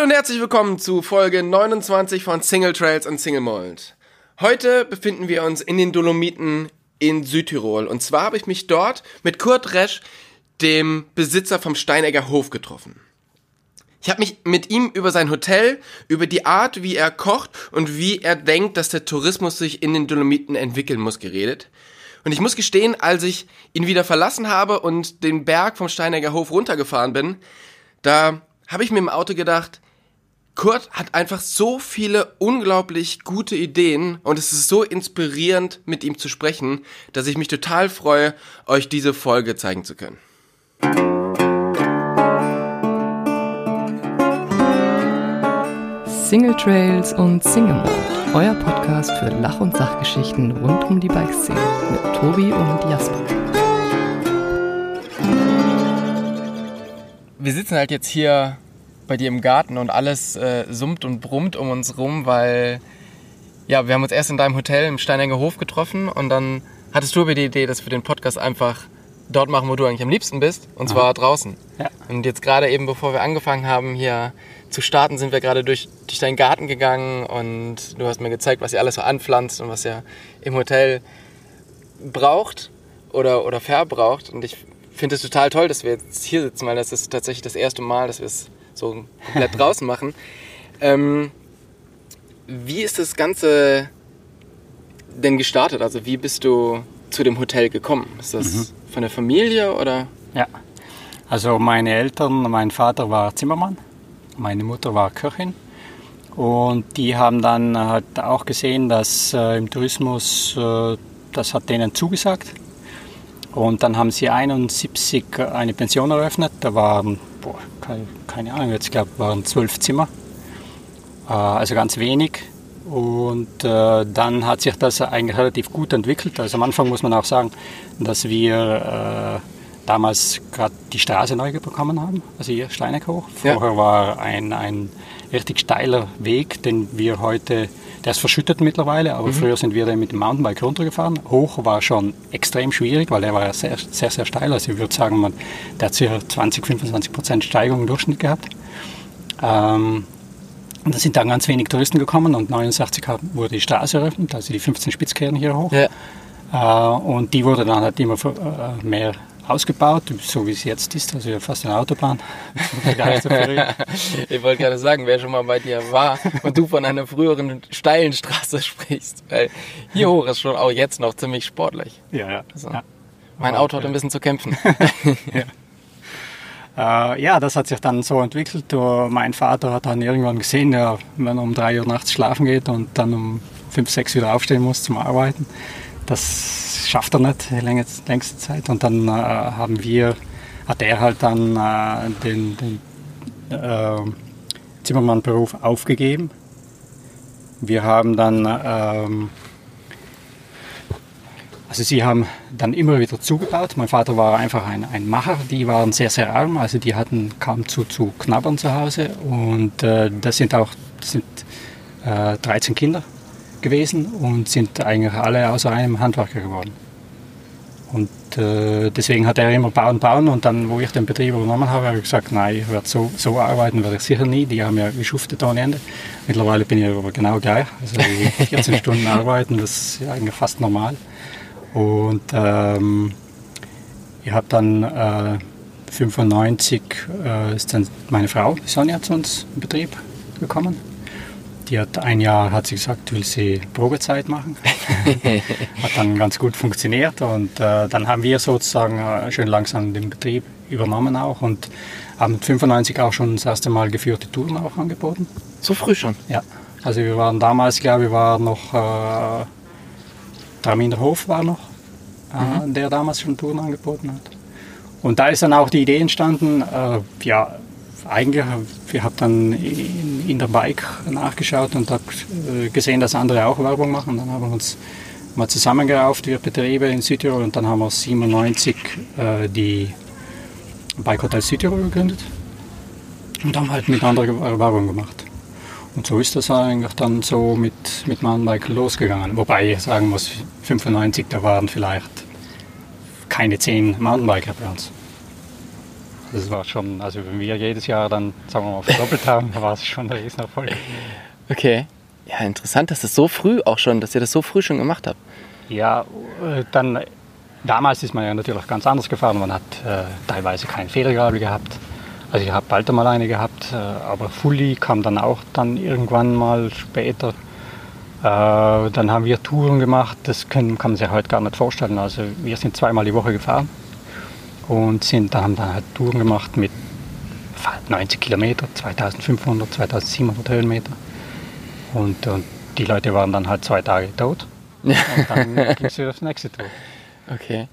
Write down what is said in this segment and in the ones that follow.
Hallo und herzlich willkommen zu Folge 29 von Single Trails und Single Mold. Heute befinden wir uns in den Dolomiten in Südtirol und zwar habe ich mich dort mit Kurt Resch, dem Besitzer vom Steinegger Hof, getroffen. Ich habe mich mit ihm über sein Hotel, über die Art, wie er kocht und wie er denkt, dass der Tourismus sich in den Dolomiten entwickeln muss, geredet. Und ich muss gestehen, als ich ihn wieder verlassen habe und den Berg vom Steinegger Hof runtergefahren bin, da habe ich mir im Auto gedacht, Kurt hat einfach so viele unglaublich gute Ideen und es ist so inspirierend, mit ihm zu sprechen, dass ich mich total freue, euch diese Folge zeigen zu können. Single Trails und Single Mode, euer Podcast für Lach- und Sachgeschichten rund um die Bikeszene mit Tobi und Jasper. Wir sitzen halt jetzt hier bei dir im Garten und alles äh, summt und brummt um uns rum, weil ja, wir haben uns erst in deinem Hotel im Steinenger Hof getroffen und dann hattest du aber die Idee, dass wir den Podcast einfach dort machen, wo du eigentlich am liebsten bist, und zwar Aha. draußen. Ja. Und jetzt gerade eben, bevor wir angefangen haben, hier zu starten, sind wir gerade durch, durch deinen Garten gegangen und du hast mir gezeigt, was ihr alles so anpflanzt und was ihr im Hotel braucht oder, oder verbraucht. Und ich finde es total toll, dass wir jetzt hier sitzen, weil das ist tatsächlich das erste Mal, dass wir es so komplett draußen machen. Ähm, wie ist das Ganze denn gestartet? Also wie bist du zu dem Hotel gekommen? Ist das mhm. von der Familie oder? Ja, also meine Eltern, mein Vater war Zimmermann, meine Mutter war Köchin und die haben dann halt auch gesehen, dass äh, im Tourismus, äh, das hat denen zugesagt. Und dann haben sie 71 eine Pension eröffnet. Da waren boah, keine, keine Ahnung, jetzt glaube waren zwölf Zimmer, äh, also ganz wenig. Und äh, dann hat sich das eigentlich relativ gut entwickelt. Also am Anfang muss man auch sagen, dass wir äh, damals gerade die Straße neu bekommen haben, also hier Steineck hoch. Vorher ja. war ein, ein richtig steiler Weg, den wir heute der ist verschüttet mittlerweile, aber mhm. früher sind wir dann mit dem Mountainbike runtergefahren. Hoch war schon extrem schwierig, weil der war sehr, sehr, sehr steil. Also ich würde sagen, man, der hat ca. 20, 25 Prozent Steigung im Durchschnitt gehabt. Ähm, und da sind dann ganz wenig Touristen gekommen und 1989 wurde die Straße eröffnet, also die 15 Spitzkehren hier hoch. Ja. Äh, und die wurde dann halt immer äh, mehr ausgebaut, so wie es jetzt ist, also fast eine Autobahn. ich wollte gerade sagen, wer schon mal bei dir war und du von einer früheren steilen Straße sprichst, weil hier hoch ist schon auch jetzt noch ziemlich sportlich. Ja, ja. Also, ja. Mein Auto hat ein bisschen zu kämpfen. ja. Äh, ja, das hat sich dann so entwickelt. Mein Vater hat dann irgendwann gesehen, ja, wenn er um drei Uhr nachts schlafen geht und dann um fünf, sechs wieder aufstehen muss zum Arbeiten, das schafft er nicht die längste Zeit. Und dann äh, haben wir, hat er halt dann äh, den, den äh, Zimmermannberuf aufgegeben. Wir haben dann, ähm, also sie haben dann immer wieder zugebaut. Mein Vater war einfach ein, ein Macher, die waren sehr, sehr arm, also die hatten kaum zu, zu knabbern zu Hause. Und äh, das sind auch das sind, 13 äh, Kinder gewesen und sind eigentlich alle außer einem Handwerker geworden. Und äh, deswegen hat er immer bauen, bauen und dann, wo ich den Betrieb übernommen habe, habe ich gesagt, nein, ich werde so, so arbeiten werde ich sicher nie. Die haben ja geschuftet ohne Ende. Mittlerweile bin ich aber genau gleich. Also 14 Stunden arbeiten, das ist eigentlich fast normal. Und ähm, ich habe dann äh, 95 äh, ist dann meine Frau Sonja zu uns im Betrieb gekommen die hat ein Jahr, hat sie gesagt, will sie Probezeit machen. hat dann ganz gut funktioniert und äh, dann haben wir sozusagen äh, schön langsam den Betrieb übernommen auch und haben mit 95 auch schon das erste Mal geführte Touren auch angeboten. So früh schon? Ja. Also wir waren damals, glaube ich, war noch äh, Traminer Hof war noch, äh, mhm. der damals schon Touren angeboten hat. Und da ist dann auch die Idee entstanden, äh, ja, eigentlich, ich habe dann in, in, der Bike nachgeschaut und habe äh, gesehen, dass andere auch Werbung machen. Dann haben wir uns mal zusammengerauft, wir Betriebe in Südtirol und dann haben wir 97 äh, die Bike Hotel Südtirol gegründet und haben halt miteinander Werbung gemacht. Und so ist das eigentlich dann so mit, mit Mountainbike losgegangen. Wobei ich sagen muss, 95, da waren vielleicht keine zehn Mountainbiker bei uns. Das war schon, also wenn wir jedes Jahr dann, sagen wir mal, verdoppelt haben, war es schon ein Riesenerfolg. Okay. Ja, interessant, dass das so früh auch schon, dass ihr das so früh schon gemacht habt. Ja, äh, dann damals ist man ja natürlich ganz anders gefahren. Man hat äh, teilweise kein Federgabel gehabt. Also ich habe bald einmal eine gehabt, äh, aber Fully kam dann auch dann irgendwann mal später. Äh, dann haben wir Touren gemacht, das können, kann man sich heute gar nicht vorstellen. Also wir sind zweimal die Woche gefahren und sind, da haben dann halt Touren gemacht mit 90 Kilometer, 2500, 2700 Höhenmeter. Und, und die Leute waren dann halt zwei Tage tot. Und dann ging es wieder aufs nächste Tour. Okay.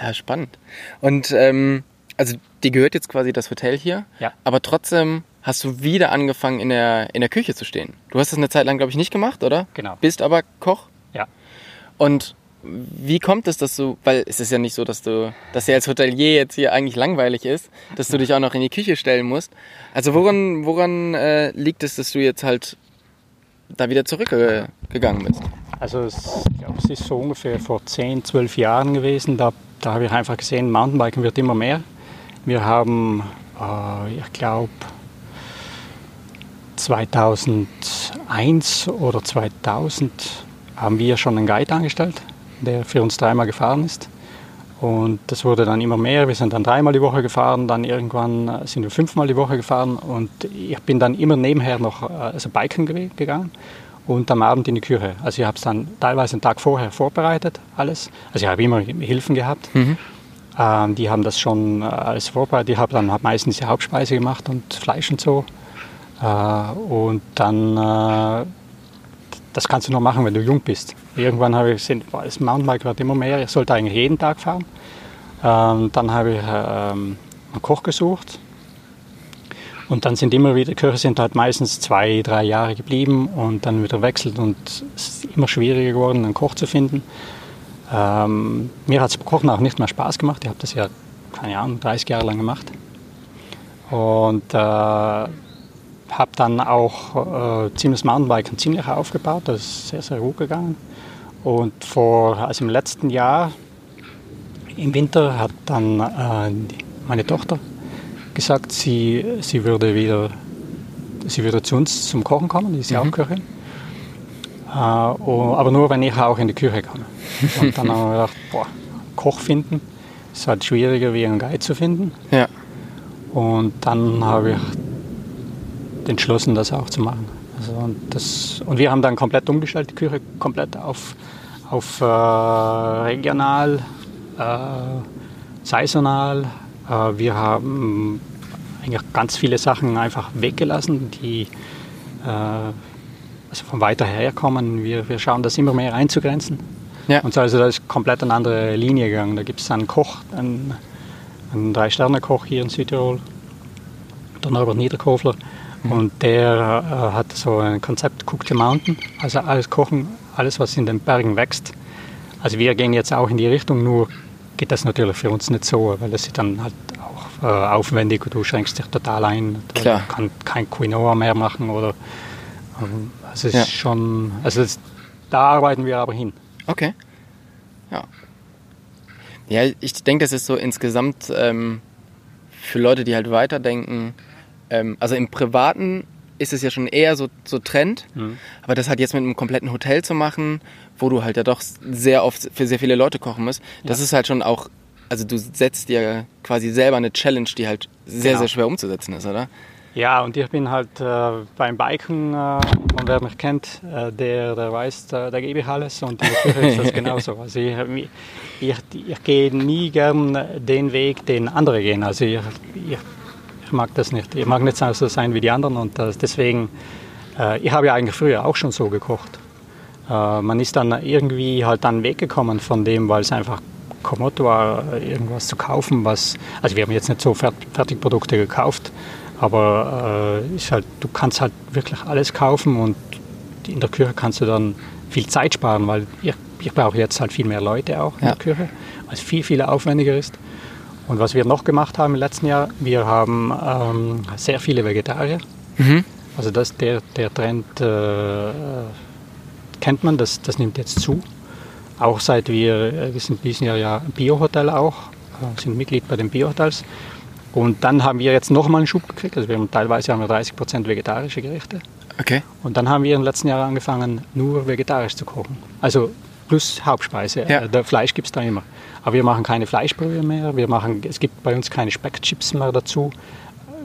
Ja, spannend. Und ähm, also dir gehört jetzt quasi das Hotel hier, Ja. aber trotzdem hast du wieder angefangen in der, in der Küche zu stehen. Du hast das eine Zeit lang, glaube ich, nicht gemacht, oder? Genau. Bist aber Koch. Ja. Und wie kommt es, dass du, weil es ist ja nicht so, dass du, dass dir als Hotelier jetzt hier eigentlich langweilig ist, dass du dich auch noch in die Küche stellen musst. Also woran, woran äh, liegt es, dass du jetzt halt da wieder zurückgegangen bist? Also es, ich glaube, es ist so ungefähr vor 10, 12 Jahren gewesen. Da, da habe ich einfach gesehen, Mountainbiken wird immer mehr. Wir haben, äh, ich glaube, 2001 oder 2000 haben wir schon einen Guide angestellt, der für uns dreimal gefahren ist. Und das wurde dann immer mehr. Wir sind dann dreimal die Woche gefahren, dann irgendwann äh, sind wir fünfmal die Woche gefahren und ich bin dann immer nebenher noch äh, also biken gewe- gegangen und am Abend in die Küche. Also ich habe es dann teilweise einen Tag vorher vorbereitet, alles. Also ich habe immer Hilfen gehabt. Ähm, die haben das schon äh, alles vorbereitet. Ich habe dann hab meistens die Hauptspeise gemacht und Fleisch und so. Äh, und dann, äh, das kannst du nur machen, wenn du jung bist. Irgendwann habe ich gesehen, boah, das Mountainbike wird immer mehr, ich sollte eigentlich jeden Tag fahren. Ähm, dann habe ich ähm, einen Koch gesucht. Und dann sind immer wieder, Köche sind halt meistens zwei, drei Jahre geblieben und dann wieder wechselt und es ist immer schwieriger geworden, einen Koch zu finden. Ähm, mir hat das Kochen auch nicht mehr Spaß gemacht. Ich habe das ja, keine Ahnung, 30 Jahre lang gemacht. Und äh, habe dann auch äh, ziemlich Mountainbiken ziemlich aufgebaut. Das ist sehr, sehr gut gegangen. Und vor, also im letzten Jahr, im Winter, hat dann äh, meine Tochter gesagt, sie, sie würde wieder sie würde zu uns zum Kochen kommen, die ist ja auch Köchin. Äh, oh, aber nur, wenn ich auch in die Küche komme. Und dann haben wir gedacht, boah, Koch finden ist halt schwieriger, wie einen Guide zu finden. Ja. Und dann habe ich entschlossen, das auch zu machen. Also und, das, und wir haben dann komplett umgestellt, die Küche komplett auf, auf äh, regional, äh, saisonal. Äh, wir haben eigentlich ganz viele Sachen einfach weggelassen, die äh, also von weiter her kommen. Wir, wir schauen das immer mehr einzugrenzen. Ja. Und so, also da ist komplett eine andere Linie gegangen. Da gibt es einen Koch, einen, einen Drei-Sterne-Koch hier in Südtirol, der Norbert Niederkofler. Und der äh, hat so ein Konzept Cook the Mountain, also alles kochen, alles was in den Bergen wächst. Also wir gehen jetzt auch in die Richtung, nur geht das natürlich für uns nicht so, weil das ist dann halt auch äh, aufwendig und du schränkst dich total ein. Du Klar. kann kein Quinoa mehr machen oder ähm, also es ist Ja. schon, also das, da arbeiten wir aber hin. Okay. Ja. Ja, ich denke, das ist so insgesamt ähm, für Leute, die halt weiterdenken. Ähm, also im Privaten ist es ja schon eher so, so Trend, aber das halt jetzt mit einem kompletten Hotel zu machen, wo du halt ja doch sehr oft für sehr viele Leute kochen musst, das ist halt schon auch, also du setzt dir quasi selber eine Challenge, die halt sehr, Genau. sehr schwer umzusetzen ist, oder? Ja, und ich bin halt äh, beim Biken, äh, und wer mich kennt, äh, der, der weiß, da, da gebe ich alles und in der Küche ist das genauso. Also ich, ich, ich gehe nie gern den Weg, den andere gehen. Also ich, ich, ich mag das nicht. Ich mag nicht so sein wie die anderen und das, deswegen, äh, ich habe ja eigentlich früher auch schon so gekocht. Äh, man ist dann irgendwie halt dann weggekommen von dem, weil es einfach kommod war, irgendwas zu kaufen, was, also wir haben jetzt nicht so Fert- Fertigprodukte gekauft, aber äh, ist halt, du kannst halt wirklich alles kaufen und in der Küche kannst du dann viel Zeit sparen, weil ich, ich brauche jetzt halt viel mehr Leute auch in Ja. der Küche, weil es viel, viel aufwendiger ist. Und was wir noch gemacht haben im letzten Jahr, wir haben ähm, sehr viele Vegetarier. Also das, der, der Trend äh, kennt man, das, das nimmt jetzt zu. Auch seit wir, äh, wir sind dieses Jahr ja Biohotel auch, äh, sind Mitglied bei den Biohotels. Und dann haben wir jetzt nochmal einen Schub gekriegt. Also wir haben teilweise haben wir 30% vegetarische Gerichte. Okay. Und dann haben wir im letzten Jahr angefangen, nur vegetarisch zu kochen. Also plus Hauptspeise. Ja. Äh, Der Fleisch gibt es da immer. Aber wir machen keine Fleischbrühe mehr. Wir machen, es gibt bei uns keine Speckchips mehr dazu.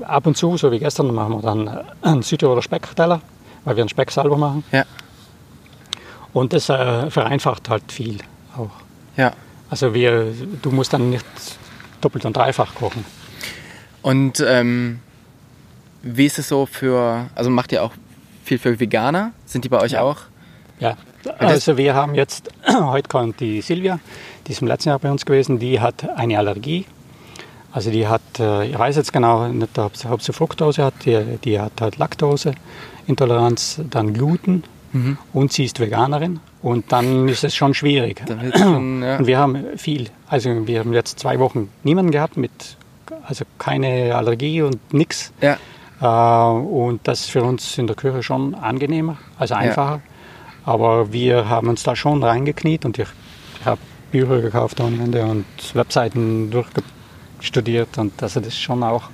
Ab und zu, so wie gestern, machen wir dann äh, einen Südtiroler Speckteller, weil wir einen Speck selber machen. Ja. Und das äh, vereinfacht halt viel auch. Ja. Also wir, du musst dann nicht doppelt und dreifach kochen. Und ähm, wie ist es so für, also macht ihr auch viel für Veganer? Sind die bei euch Ja. auch? Ja, also wir haben jetzt, heute kommt die Silvia, die ist im letzten Jahr bei uns gewesen, die hat eine Allergie. Also die hat, äh, ich weiß jetzt genau nicht, ob sie, ob sie Fructose hat, die, die hat halt Laktoseintoleranz, dann Gluten und sie ist Veganerin. Und dann ist es schon schwierig. Schon, ja. Und wir haben viel, also wir haben jetzt zwei Wochen niemanden gehabt mit, also keine Allergie und nichts. Ja. Äh, und das ist für uns in der Küche schon angenehmer, also einfacher. Aber wir haben uns da schon reingekniet und ich, ich habe Bücher gekauft ohne Ende und Webseiten durchstudiert und also das ist schon auch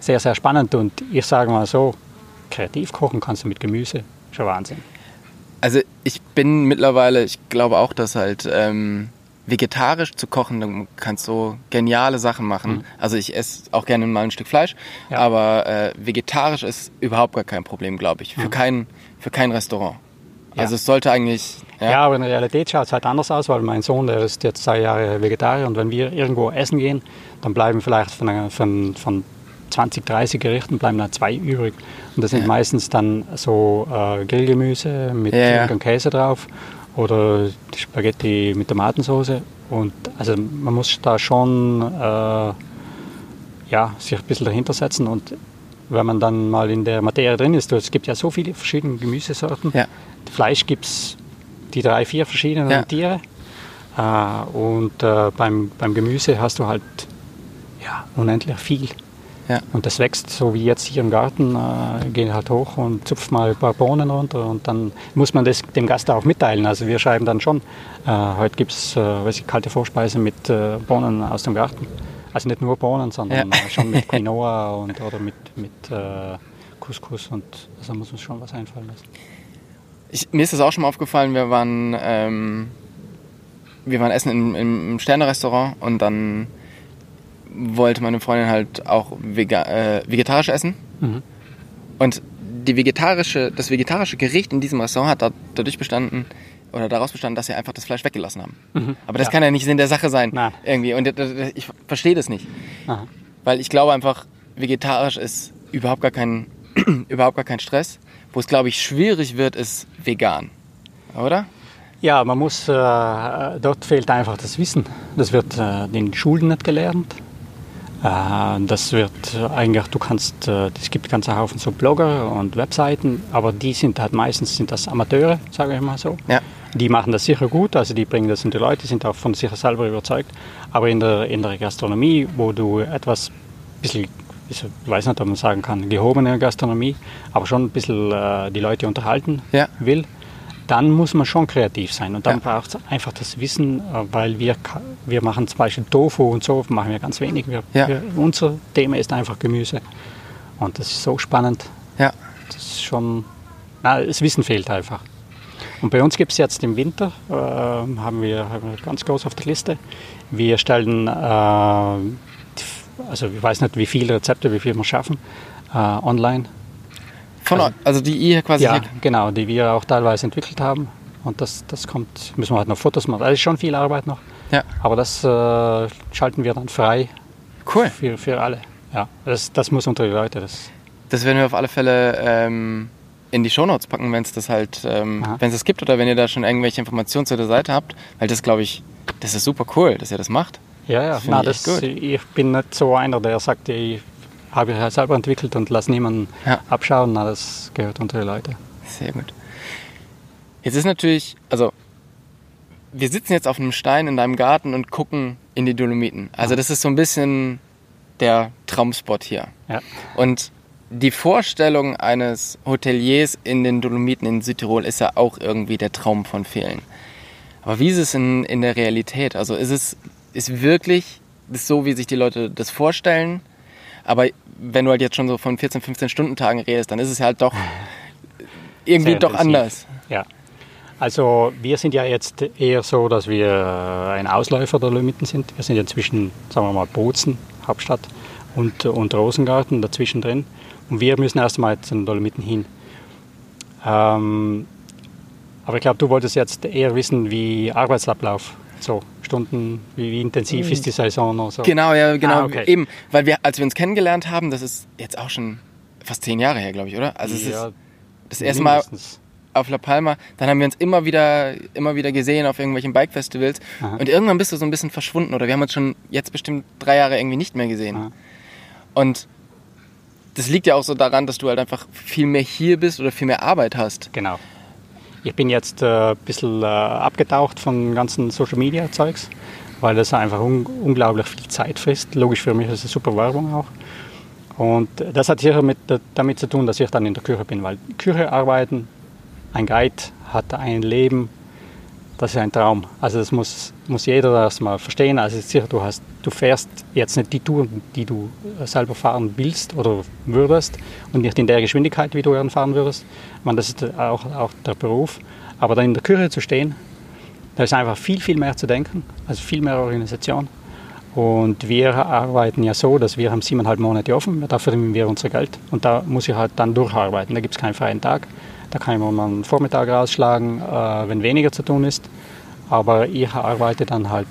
sehr, sehr spannend. Und ich sage mal so, kreativ kochen kannst du mit Gemüse, schon Wahnsinn. Also ich bin mittlerweile, ich glaube auch, dass halt ähm, vegetarisch zu kochen, du kannst so geniale Sachen machen. Also ich esse auch gerne mal ein Stück Fleisch, Ja. aber äh, vegetarisch ist überhaupt gar kein Problem, glaube ich, für, kein, für kein Restaurant. Also Ja. es sollte eigentlich... Ja, aber in der Realität schaut es halt anders aus, weil mein Sohn, der ist jetzt zwei Jahre Vegetarier und wenn wir irgendwo essen gehen, dann bleiben vielleicht von, einer- von, von 20, 30 Gerichten bleiben da zwei übrig. Und das sind Ja. meistens dann so äh, Grillgemüse mit Ja, ja. Käse drauf oder Spaghetti mit Tomatensauce. Und also man muss da schon äh, ja, sich ein bisschen dahinter setzen und wenn man dann mal in der Materie drin ist, es gibt ja so viele verschiedene Gemüsesorten. Ja. Fleisch gibt es die drei, vier verschiedenen Ja. Tiere. Äh, und äh, beim, beim Gemüse hast du halt ja, unendlich viel. Ja. Und das wächst so wie jetzt hier im Garten, äh, gehen halt hoch und zupft mal ein paar Bohnen runter und dann muss man das dem Gast auch mitteilen. Also wir schreiben dann schon, äh, heute gibt es äh, weiß ich, kalte Vorspeise mit äh, Bohnen aus dem Garten. Also nicht nur Bohnen, sondern Ja. schon mit Quinoa und, oder mit, mit äh, Couscous und also muss uns schon was einfallen lassen. Ich, mir ist das auch schon mal aufgefallen, wir waren, ähm, wir waren essen im, im Sterne-Restaurant und dann wollte meine Freundin halt auch vega, äh, vegetarisch essen. Mhm. Und die vegetarische, das vegetarische Gericht in diesem Restaurant hat da, dadurch bestanden, oder daraus bestanden, dass sie einfach das Fleisch weggelassen haben. Aber das Ja. kann ja nicht Sinn der Sache sein. Nein. Irgendwie. Und ich verstehe das nicht. Aha. Weil ich glaube einfach, vegetarisch ist überhaupt gar kein, überhaupt gar kein Stress. Wo es, glaube ich, schwierig wird, ist vegan. Oder? Ja, man muss, äh, dort fehlt einfach das Wissen. Das wird äh, in den Schulen nicht gelernt. Äh, das wird äh, eigentlich, du kannst, äh, es gibt ganze Haufen so Blogger und Webseiten, aber die sind halt meistens sind das Amateure, sage ich mal so. Ja. Die machen das sicher gut, also die bringen das in die Leute, sind auch von sich selber überzeugt. Aber in der, in der Gastronomie, wo du etwas bisschen, ich weiß nicht, ob man sagen kann, gehobene Gastronomie, aber schon ein bisschen äh, die Leute unterhalten Ja. will, dann muss man schon kreativ sein. Und dann Ja. braucht es einfach das Wissen, äh, weil wir, wir machen zum Beispiel Tofu und so, machen wir ganz wenig. Wir, Ja. wir, unser Thema ist einfach Gemüse. Und das ist so spannend. Ja. Das ist schon, na, das Wissen fehlt einfach. Und bei uns gibt es jetzt im Winter, äh, haben, wir, haben wir ganz groß auf der Liste, wir stellen, äh, also ich weiß nicht, wie viele Rezepte, wie viel wir schaffen, äh, online. Von, Also- also, die ihr quasi Ja, hier, genau, die wir auch teilweise entwickelt haben. Und das, das kommt, müssen wir halt noch Fotos machen. Das ist schon viel Arbeit noch. Ja. Aber das äh, schalten wir dann frei Cool. für, für alle. Ja, das, das muss unter die Leute. Das, Das werden wir auf alle Fälle ähm, in die Shownotes packen, wenn es das halt, ähm, wenn es das gibt oder wenn ihr da schon irgendwelche Informationen zu der Seite habt. Weil das glaube ich, das ist super cool, dass ihr das macht. ja, ja, Das finde na, ich das, gut. ich bin nicht so einer, der sagt, ich habe ich selber entwickelt und lasse niemanden Ja. abschauen. Na, das gehört unter die Leute. Sehr gut. Jetzt ist natürlich, also wir sitzen jetzt auf einem Stein in deinem Garten und gucken in die Dolomiten. Also das ist so ein bisschen der Traumspot hier. Ja. Und die Vorstellung eines Hoteliers in den Dolomiten in Südtirol ist ja auch irgendwie der Traum von vielen. Aber wie ist es in, in der Realität? Also ist es ist wirklich das so, wie sich die Leute das vorstellen? Aber wenn du halt jetzt schon so von 14, 15 Stunden Tagen redest, dann ist es halt doch irgendwie doch anders. Ja. Also wir sind ja jetzt eher so, dass wir ein Ausläufer der Dolomiten sind. Wir sind ja zwischen, sagen wir mal, Bozen, Hauptstadt, und, und Rosengarten dazwischen drin. Und wir müssen erst einmal zu den Dolomiten hin. Ähm, aber ich glaube, du wolltest jetzt eher wissen, wie Arbeitsablauf, so Stunden, wie, wie intensiv ist die Saison oder so. Genau, ja, genau. Ah, okay. Eben, weil wir, als wir uns kennengelernt haben, das ist jetzt auch schon fast zehn Jahre her, glaube ich, oder? Also es ja, ist das erste Mal auf La Palma, dann haben wir uns immer wieder, immer wieder gesehen auf irgendwelchen Bike-Festivals Aha. und irgendwann bist du so ein bisschen verschwunden oder wir haben uns schon jetzt bestimmt drei Jahre irgendwie nicht mehr gesehen. Aha. Und das liegt ja auch so daran, dass du halt einfach viel mehr hier bist oder viel mehr Arbeit hast. Genau. Ich bin jetzt äh, ein bisschen äh, abgetaucht von ganzen Social Media Zeugs, weil das einfach un unglaublich viel Zeit frisst. Logisch für mich ist es super Werbung auch. Und das hat sicher mit, damit zu tun, dass ich dann in der Küche bin, weil Küche arbeiten, ein Guide hat ein Leben, das ist ein Traum. Also das muss, muss jeder erstmal verstehen. Also sicher, du, hast, du fährst jetzt nicht die Touren, die du selber fahren willst oder würdest und nicht in der Geschwindigkeit, wie du dann fahren würdest. Meine, das ist auch, auch der Beruf. Aber dann in der Küche zu stehen, da ist einfach viel, viel mehr zu denken, also viel mehr Organisation. Und wir arbeiten ja so, dass wir haben siebeneinhalb Monate offen, da verdienen wir unser Geld. Und da muss ich halt dann durcharbeiten. Da gibt es keinen freien Tag. Da kann man mal einen Vormittag rausschlagen, äh, wenn weniger zu tun ist. Aber ich arbeite dann halt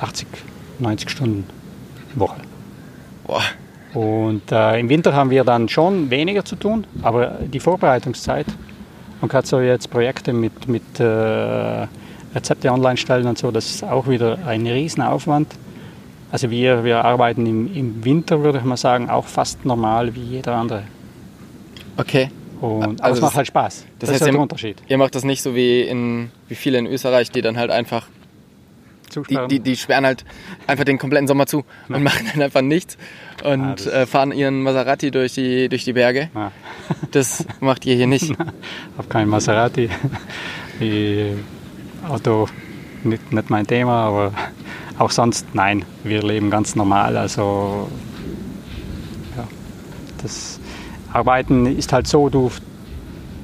80, 90 Stunden Woche. Boah, Und äh, im Winter haben wir dann schon weniger zu tun, aber die Vorbereitungszeit, man kann so jetzt Projekte mit, mit äh, Rezepte online stellen und so, das ist auch wieder ein Riesenaufwand. Also wir, wir arbeiten im, im Winter, würde ich mal sagen, auch fast normal wie jeder andere. okay. Und, aber Also es das- macht halt Spaß. Das, heißt, ist halt ihr- der Unterschied. Ihr macht das nicht so wie, in, wie viele in Österreich, die dann halt einfach, die, Zusperren. die, die sperren halt einfach den kompletten Sommer zu und machen dann einfach nichts und Ah, das- äh, fahren ihren Maserati durch die, durch die Berge. Ja. Das macht ihr hier nicht. habe kein Maserati. Die Auto nicht, nicht mein Thema, aber auch sonst nein. Wir leben ganz normal. Also ja, das Arbeiten ist halt so, du,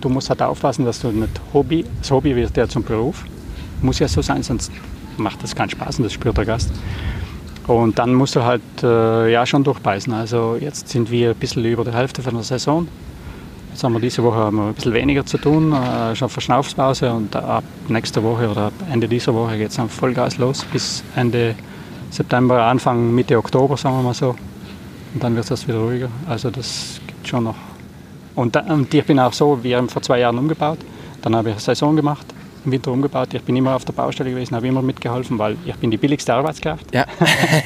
du musst halt aufpassen, dass du nicht Hobby, das Hobby wird ja zum Beruf. Muss ja so sein, sonst macht das keinen Spaß und das spürt der Gast. Und dann musst du halt äh, ja schon durchbeißen. Also jetzt sind wir ein bisschen über der Hälfte von der Saison. Jetzt haben wir diese Woche ein bisschen weniger zu tun, äh, schon Verschnaufspause und ab nächster Woche oder ab Ende dieser Woche geht es dann Vollgas los bis Ende September, Anfang Mitte Oktober, sagen wir mal so. Und dann wird es wieder ruhiger. Also das gibt schon noch. Und, und ich bin auch so, wir haben vor zwei Jahren umgebaut, dann habe ich eine Saison gemacht, im Winter umgebaut. Ich bin immer auf der Baustelle gewesen, habe immer mitgeholfen, weil ich bin die billigste Arbeitskraft Ja.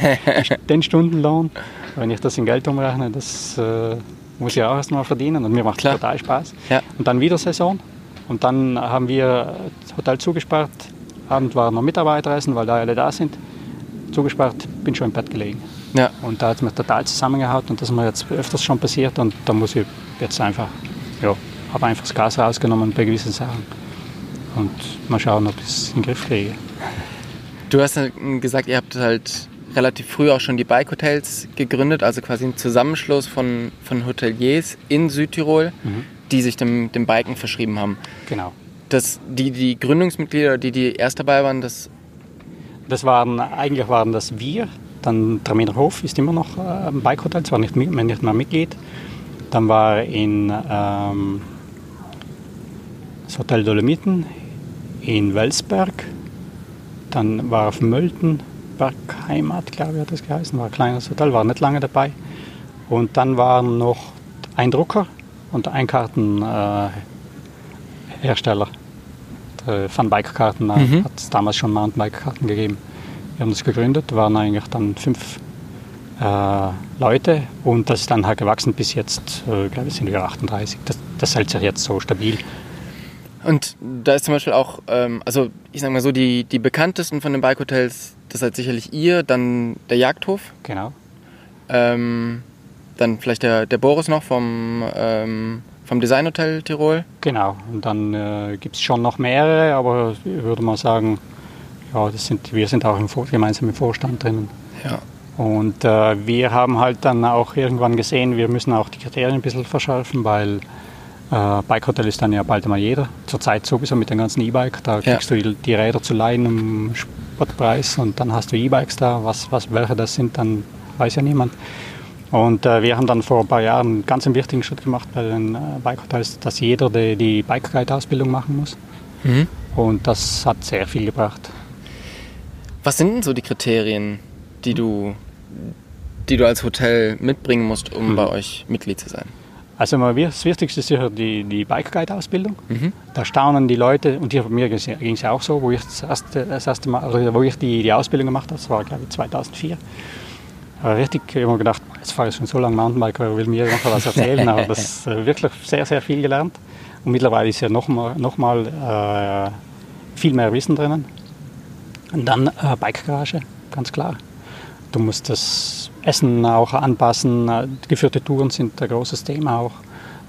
den Stundenlohn. Wenn ich das in Geld umrechne, das äh, muss ich auch erstmal verdienen und mir macht Klar. total Spaß. Ja. Und dann wieder Saison. Und dann haben wir das Hotel zugesperrt. Abend waren noch Mitarbeiteressen, weil da alle da sind. Zugesperrt, bin schon im Bett gelegen. Ja. Und da hat es mich total zusammengehauen und das ist mir jetzt öfters schon passiert und da muss ich jetzt einfach, ja, habe einfach das Gas rausgenommen bei gewissen Sachen. Und mal schauen, ob ich es in den Griff kriege. Du hast gesagt, ihr habt halt relativ früh auch schon die Bike-Hotels gegründet, also quasi ein Zusammenschluss von, von Hoteliers in Südtirol, die sich dem, dem Biken verschrieben haben. Genau. Das, die, die Gründungsmitglieder, die, die erst dabei waren, das Das waren, eigentlich waren das wir. Dann Traminer Hof ist immer noch äh, ein Bikehotel, zwar nicht, nicht mehr Mitglied. Dann war in ähm, das Hotel Dolomiten in Welsberg. Dann war auf Mölten, Bergheimat, glaube ich, hat das geheißen. War ein kleines Hotel, war nicht lange dabei. Und dann waren noch ein Drucker und ein Kartenhersteller. Äh, Hersteller. Der Van Bike-Karten äh, Mhm. hat es damals schon Mountainbike-Karten gegeben. Wir haben das gegründet, waren eigentlich dann fünf äh, Leute und das ist dann halt gewachsen bis jetzt, äh, glaube ich, sind wir 38. Das, das hält sich jetzt so stabil. Und da ist zum Beispiel auch, ähm, also ich sag mal so, die, die bekanntesten von den Bike-Hotels, das seid sicherlich ihr, dann der Jagdhof, Genau. ähm, dann vielleicht der, der Boris noch vom, ähm, vom Designhotel Tirol. Genau. Und dann äh, gibt es schon noch mehrere, aber ich würde mal sagen, ja, das sind, wir sind auch im gemeinsam im Vorstand drinnen. Ja. Und äh, wir haben halt dann auch irgendwann gesehen, wir müssen auch die Kriterien ein bisschen verschärfen, weil äh, Bike-Hotel ist dann ja bald einmal jeder. Zurzeit sowieso mit dem ganzen E-Bike. Da kriegst du die, Räder zu leihen im Spottpreis und dann hast du E-Bikes da. Was, was, welche das sind, dann weiß ja niemand. Und äh, wir haben dann vor ein paar Jahren einen ganz wichtigen Schritt gemacht bei den äh, Bike-Hotels, dass jeder die, die Bike-Guide-Ausbildung machen muss. Mhm. Und das hat sehr viel gebracht. Was sind denn so die Kriterien, die du, die du als Hotel mitbringen musst, um Mhm. bei euch Mitglied zu sein? Also das Wichtigste ist sicher die, die Bike-Guide-Ausbildung. Mhm. Da staunen die Leute, und hier, mir ging es ja auch so, wo ich das erste, das erste Mal, also wo ich die, die Ausbildung gemacht habe, das war glaube ich 2004. Aber richtig, ich habe mir gedacht, jetzt fahre ich schon so lange Mountainbike, wer will mir noch was erzählen, aber das äh, wirklich sehr, sehr viel gelernt. Und mittlerweile ist ja noch mal, noch mal äh, viel mehr Wissen drinnen. Und dann äh, Bike-Garage, ganz klar. Du musst das Essen auch anpassen. Äh, Geführte Touren sind ein großes Thema auch.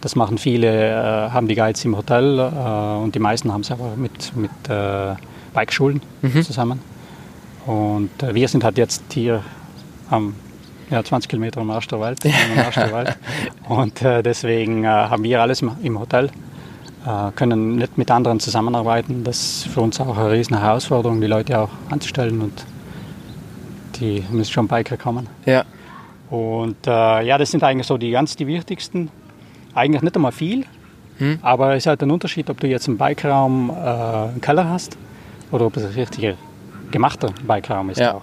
Das machen viele, äh, haben die Guides im Hotel äh, und die meisten haben es aber mit, mit äh, Bikeschulen zusammen. Und äh, wir sind halt jetzt hier am ja, 20 Kilometer am Arsch der Welt. am Arsch der Welt. Und äh, deswegen haben wir alles im, Hotel, können nicht mit anderen zusammenarbeiten. Das ist für uns auch eine riesen Herausforderung, die Leute auch anzustellen und die müssen schon Biker kommen. Ja. Und äh, ja, das sind eigentlich so die ganz die wichtigsten. Eigentlich nicht einmal viel, Hm. aber es ist halt ein Unterschied, ob du jetzt einen Bikeraum, äh, einen Keller hast oder ob es ein richtiger gemachter Bikeraum ist Ja. auch.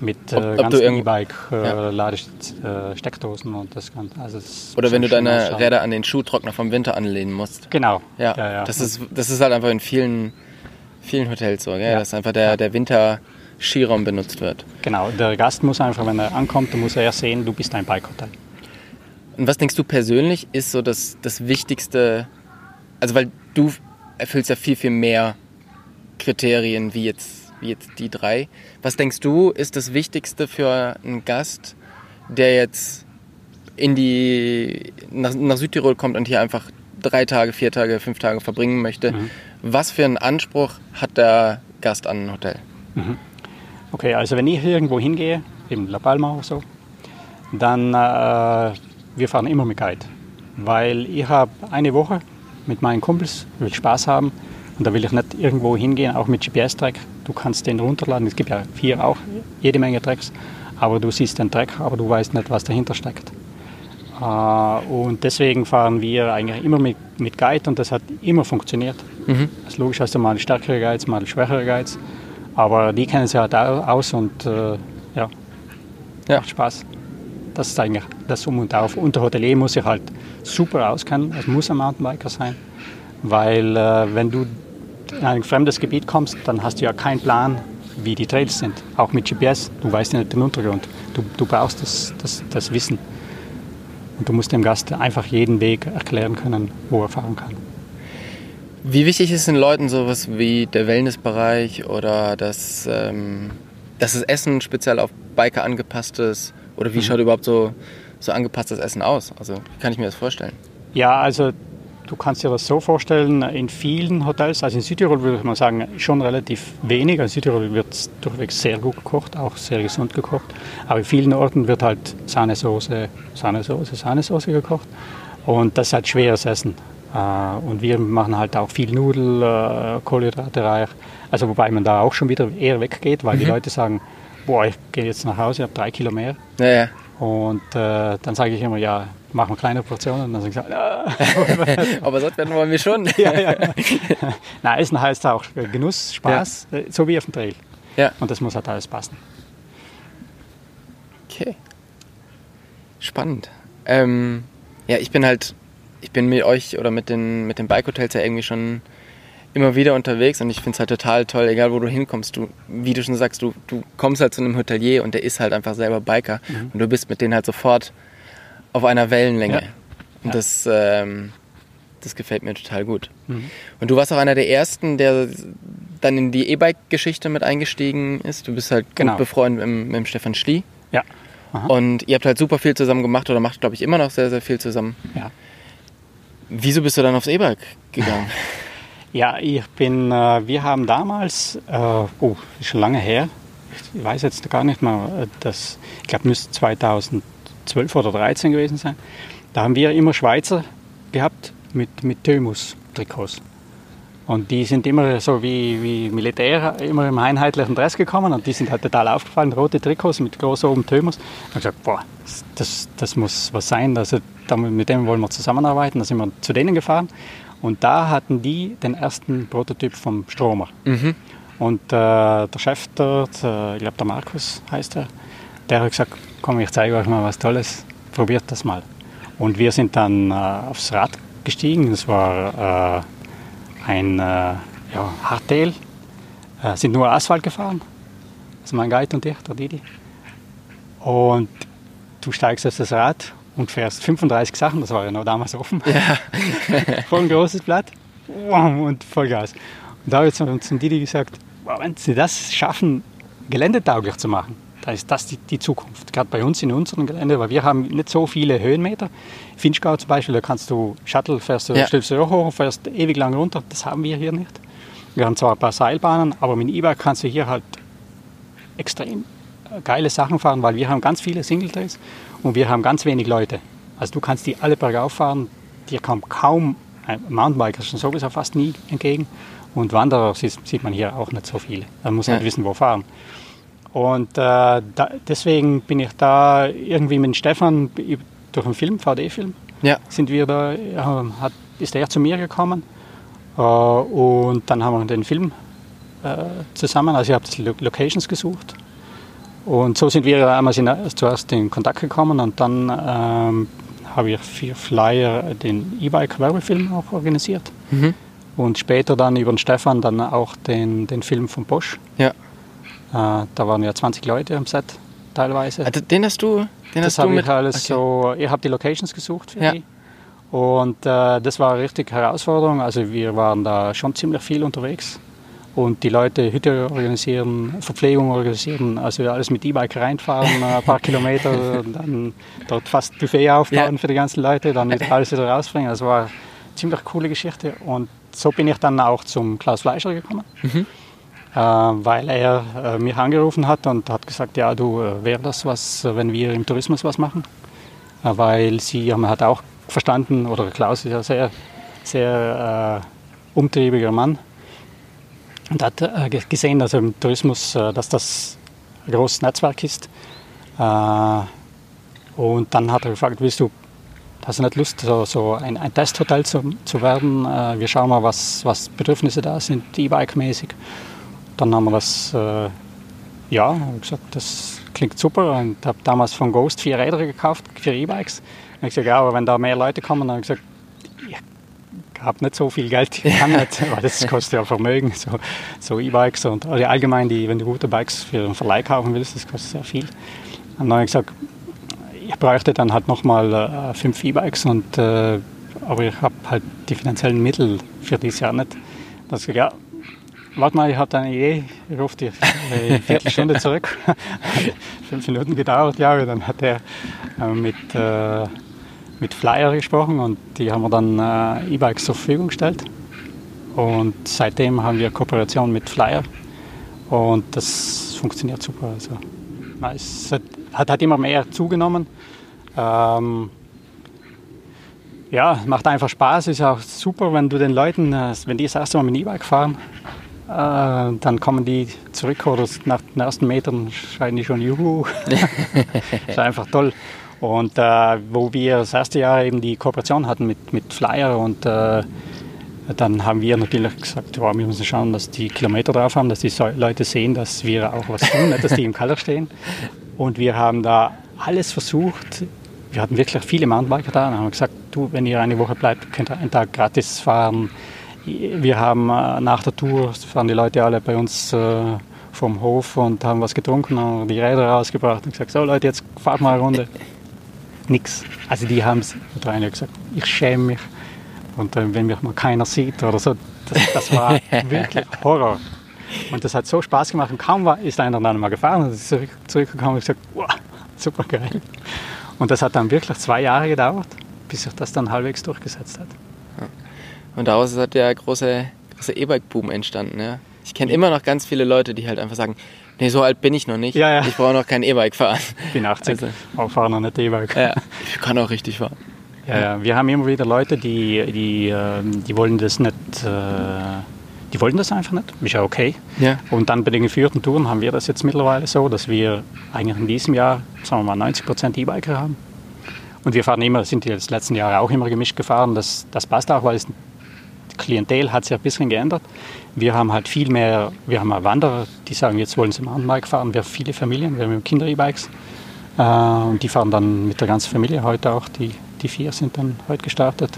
Mit Ob- äh, ob du ganzen irgend- E-Bike, äh, Ja. Ladesteckdosen und das Ganze. Also es Oder wenn du deine. Räder an den Schuhtrockner vom Winter anlehnen musst. Genau. Ja, Das, ist, das ist halt einfach in vielen, vielen Hotels so, gell? Ja. dass einfach der, der Winter-Skiraum benutzt wird. Genau, der Gast muss einfach, wenn er ankommt, dann muss er sehen, du bist ein Bike-Hotel. Und was denkst du persönlich ist so das, das Wichtigste, also weil du erfüllst ja viel, viel mehr Kriterien wie jetzt, jetzt die drei. Was denkst du ist das Wichtigste für einen Gast, der jetzt in die, nach, nach Südtirol kommt und hier einfach drei Tage, vier Tage, fünf Tage verbringen möchte? Was für einen Anspruch hat der Gast an ein Hotel? Okay, also wenn ich irgendwo hingehe, eben La Palma oder so, dann äh, wir fahren immer mit Guide. Weil ich habe eine Woche mit meinen Kumpels, will Spaß haben und da will ich nicht irgendwo hingehen, auch mit GPS-Track. Du kannst den runterladen, es gibt ja hier auch jede Menge Tracks, aber du siehst den Track, aber du weißt nicht, was dahinter steckt. Äh, und deswegen fahren wir eigentlich immer mit, mit Guide und das hat immer funktioniert. Das ist logisch, hast du mal stärkere Guides, mal schwächere Guides, aber die kennen sich halt au- aus und äh, ja, Ja. macht Spaß. Das ist eigentlich das Um und Auf. Und der Hotelier muss sich halt super auskennen, es muss ein Mountainbiker sein, weil äh, wenn du in ein fremdes Gebiet kommst, dann hast du ja keinen Plan, wie die Trails sind. Auch mit GPS, du weißt ja nicht den Untergrund. Du, du brauchst das, das, das Wissen. Und du musst dem Gast einfach jeden Weg erklären können, wo er fahren kann. Wie wichtig ist den Leuten sowas wie der Wellnessbereich oder das, ähm, dass das Essen speziell auf Biker angepasst ist? Oder wie schaut überhaupt so, so angepasstes Essen aus? Also wie kann ich mir das vorstellen? Ja, also du kannst dir das so vorstellen, in vielen Hotels, also in Südtirol würde ich mal sagen, schon relativ wenig. Also in Südtirol wird durchweg sehr gut gekocht, auch sehr gesund gekocht. Aber in vielen Orten wird halt Sahnesoße, Sahnesoße, Sahnesoße gekocht. Und das ist halt schweres Essen. Äh, Und wir machen halt auch viel Nudel, äh, Kohlenhydrate reich. Also wobei man da auch schon wieder eher weggeht, weil die Leute sagen, boah, ich gehe jetzt nach Hause, ich habe drei Kilo mehr. Naja, Und äh, dann sage ich immer, ja, machen wir kleine Portionen. Und dann sagen sie, ah. aber satt werden wollen wir schon. ja, ja. Na, Essen heißt auch Genuss, Spaß, äh, so wie auf dem Trail. Ja. Und das muss halt alles passen. Okay. Spannend. Ähm, ja, ich bin halt, ich bin mit euch oder mit den, mit den Bike-Hotels ja irgendwie schon immer wieder unterwegs und ich finde es halt total toll, egal wo du hinkommst. Du, wie du schon sagst, du, du kommst halt zu einem Hotelier und der ist halt einfach selber Biker und du bist mit denen halt sofort auf einer Wellenlänge. Ja. Und das, ähm, das gefällt mir total gut. Und du warst auch einer der ersten, der dann in die E-Bike-Geschichte mit eingestiegen ist. Du bist halt Genau. gut befreundet mit, dem- mit Stefan Schlie. Ja. Aha. Und ihr habt halt super viel zusammen gemacht oder macht, glaube ich, immer noch sehr, sehr viel zusammen. Ja. Wieso bist du dann aufs E-Bike gegangen? Ja, ich bin, äh, wir haben damals, äh, oh, ist schon lange her, ich weiß jetzt gar nicht mehr, das, ich glaube, müsste 2012 oder 2013 gewesen sein. Da haben wir immer Schweizer gehabt mit, mit Thymus-Trikots. Und die sind immer so wie, wie Militär, immer im einheitlichen Dress gekommen und die sind halt total aufgefallen, rote Trikots mit groß oben Thymus. Und ich gesagt, boah, das, das muss was sein, also mit dem wollen wir zusammenarbeiten. Da sind wir zu denen gefahren und da hatten die den ersten Prototyp vom Stromer. Mhm. Und äh, der Chef dort, äh, ich glaube der Markus heißt er, der hat gesagt, komm, ich zeige euch mal was Tolles, probiert das mal. Und wir sind dann äh, aufs Rad gestiegen, das war äh, ein äh, ja, Hardtail, äh, sind nur Asphalt gefahren. Also mein Guide und ich, der Didi. Und du steigst auf das Rad und fährst 35 Sachen, das war ja noch damals offen, ja. voll ein großes Blatt und Vollgas. Und da habe ich zum Didi gesagt, wenn sie das schaffen, geländetauglich zu machen, dann ist das die, die Zukunft. Gerade bei uns in unserem Gelände, weil wir haben nicht so viele Höhenmeter. Finchgau zum Beispiel, da kannst du Shuttle, fährst du, ja. stellst du hoch, fährst ewig lang runter. Das haben wir hier nicht. Wir haben zwar ein paar Seilbahnen, aber mit dem E-Bike kannst du hier halt extrem geile Sachen fahren, weil wir haben ganz viele Singletrails und wir haben ganz wenig Leute. Also du kannst die alle bergauf fahren, dir kommt kaum ein Mountainbiker schon sowieso fast nie entgegen und Wanderer sieht, man hier auch nicht so viele. Man muss halt wissen, wo fahren. Und äh, da, deswegen bin ich da irgendwie mit Stefan durch einen Film, VD-Film, ja. sind wir da, hat, ist er zu mir gekommen äh, und dann haben wir den Film äh, zusammen, also ich habe Locations gesucht und so sind wir einmal zuerst in Kontakt gekommen und dann ähm, habe ich für Flyer den E-Bike-Werbefilm auch organisiert. Mhm. Und später dann über den Stefan dann auch den, den Film von Bosch. Ja. Äh, da waren ja 20 Leute am Set teilweise. Also den hast du, den das hast du mit? Ich alles okay. so, ich habe die Locations gesucht für ja. die. Und äh, das war eine richtige Herausforderung. Also wir waren da schon ziemlich viel unterwegs. Und die Leute Hütte organisieren, Verpflegung organisieren, also alles mit E-Bike reinfahren, ein paar Kilometer, und dann dort fast Buffet aufbauen ja. für die ganzen Leute, dann wieder alles wieder rausbringen. Das war eine ziemlich coole Geschichte. Und so bin ich dann auch zum Klaus Fleischer gekommen. Mhm. Äh, weil er äh, mich angerufen hat und hat gesagt, ja, du, äh, wäre das was, wenn wir im Tourismus was machen? weil sie haben hat auch verstanden, oder Klaus ist ja sehr, sehr äh, umtriebiger Mann und hat äh, gesehen, dass im Tourismus, äh, dass das ein großes Netzwerk ist. und dann hat er gefragt, willst du Hast du nicht Lust, so, so ein, ein, Testhotel zu, zu werden? wir schauen mal, was, was Bedürfnisse da sind, E-Bike-mäßig. Dann haben wir das, äh, ja, gesagt, das klingt super und habe damals von Ghost vier Räder gekauft, vier E-Bikes. Und ich gesagt, ja, aber wenn da mehr Leute kommen, dann habe ich gesagt, ich habe nicht so viel Geld, ich kann nicht, weil das kostet ja Vermögen, so, so E-Bikes und also allgemein, die, wenn du gute Bikes für einen Verleih kaufen willst, das kostet sehr viel. Und dann habe ich gesagt, ich bräuchte dann halt nochmal äh, fünf E-Bikes äh, aber ich habe halt die finanziellen Mittel für dieses Jahr nicht. Dann habe ich gesagt, ja, Warte mal, ich habe eine Idee, ich rufe dich eine Viertelstunde zurück. Fünf Minuten gedauert, ja, dann hat er äh, mit, äh, mit Flyer gesprochen und die haben wir dann äh, E-Bikes zur Verfügung gestellt. Und seitdem haben wir Kooperation mit Flyer und das funktioniert super. Also, es hat, hat halt immer mehr zugenommen. Ähm, ja, macht einfach Spaß. Ist auch super, wenn du den Leuten, äh, wenn die das erste Mal mit E-Bike fahren, dann kommen die zurück oder nach den ersten Metern schreien die schon Juhu. das ist einfach toll. Und äh, wo wir das erste Jahr eben die Kooperation hatten mit, mit Flyer und äh, dann haben wir natürlich gesagt, oh, wir müssen schauen, dass die Kilometer drauf haben, dass die Leute sehen, dass wir auch was tun, nicht, dass die im Keller stehen. Und wir haben da alles versucht. Wir hatten wirklich viele Mountainbiker da und haben gesagt, du, wenn ihr eine Woche bleibt, könnt ihr einen Tag gratis fahren wir haben äh, nach der Tour, fahren die Leute alle bei uns äh, vom Hof und haben was getrunken, haben die Räder rausgebracht und gesagt, so Leute, jetzt fahrt mal eine Runde. Nix. Also die haben es, der eine gesagt, ich schäme mich. Und äh, wenn mich mal keiner sieht oder so, das, das war wirklich Horror. Und das hat so Spaß gemacht und kaum war, ist einer dann mal gefahren und ist zurück, zurückgekommen und gesagt, wow, super geil. Und das hat dann wirklich zwei Jahre gedauert, bis sich das dann halbwegs durchgesetzt hat. Und daraus ist halt der große, große E-Bike-Boom entstanden. Ja. Ich kenne immer noch ganz viele Leute, die halt einfach sagen, Nee, so alt bin ich noch nicht. Ja, ja. Ich brauche noch kein E-Bike fahren. Ich bin 80, Also- aber fahre noch nicht E-Bike. Ja, ich kann auch richtig fahren. Ja, wir haben immer wieder Leute, die, die, ähm, die wollen das nicht, äh, die wollen das einfach nicht. Ist ja okay. Ja. Und dann bei den geführten Touren haben wir das jetzt mittlerweile so, dass wir eigentlich in diesem Jahr, sagen wir mal, 90 Prozent E-Biker haben. Und wir fahren immer, sind die letzten Jahre auch immer gemischt gefahren. Das, das passt auch, weil es, Klientel hat sich ein bisschen geändert. Wir haben halt viel mehr, wir haben auch Wanderer, die sagen, jetzt wollen sie Mountainbike fahren. Wir haben viele Familien, wir haben Kinder-E-Bikes. Äh, und die fahren dann mit der ganzen Familie heute auch. Die, die vier sind dann heute gestartet.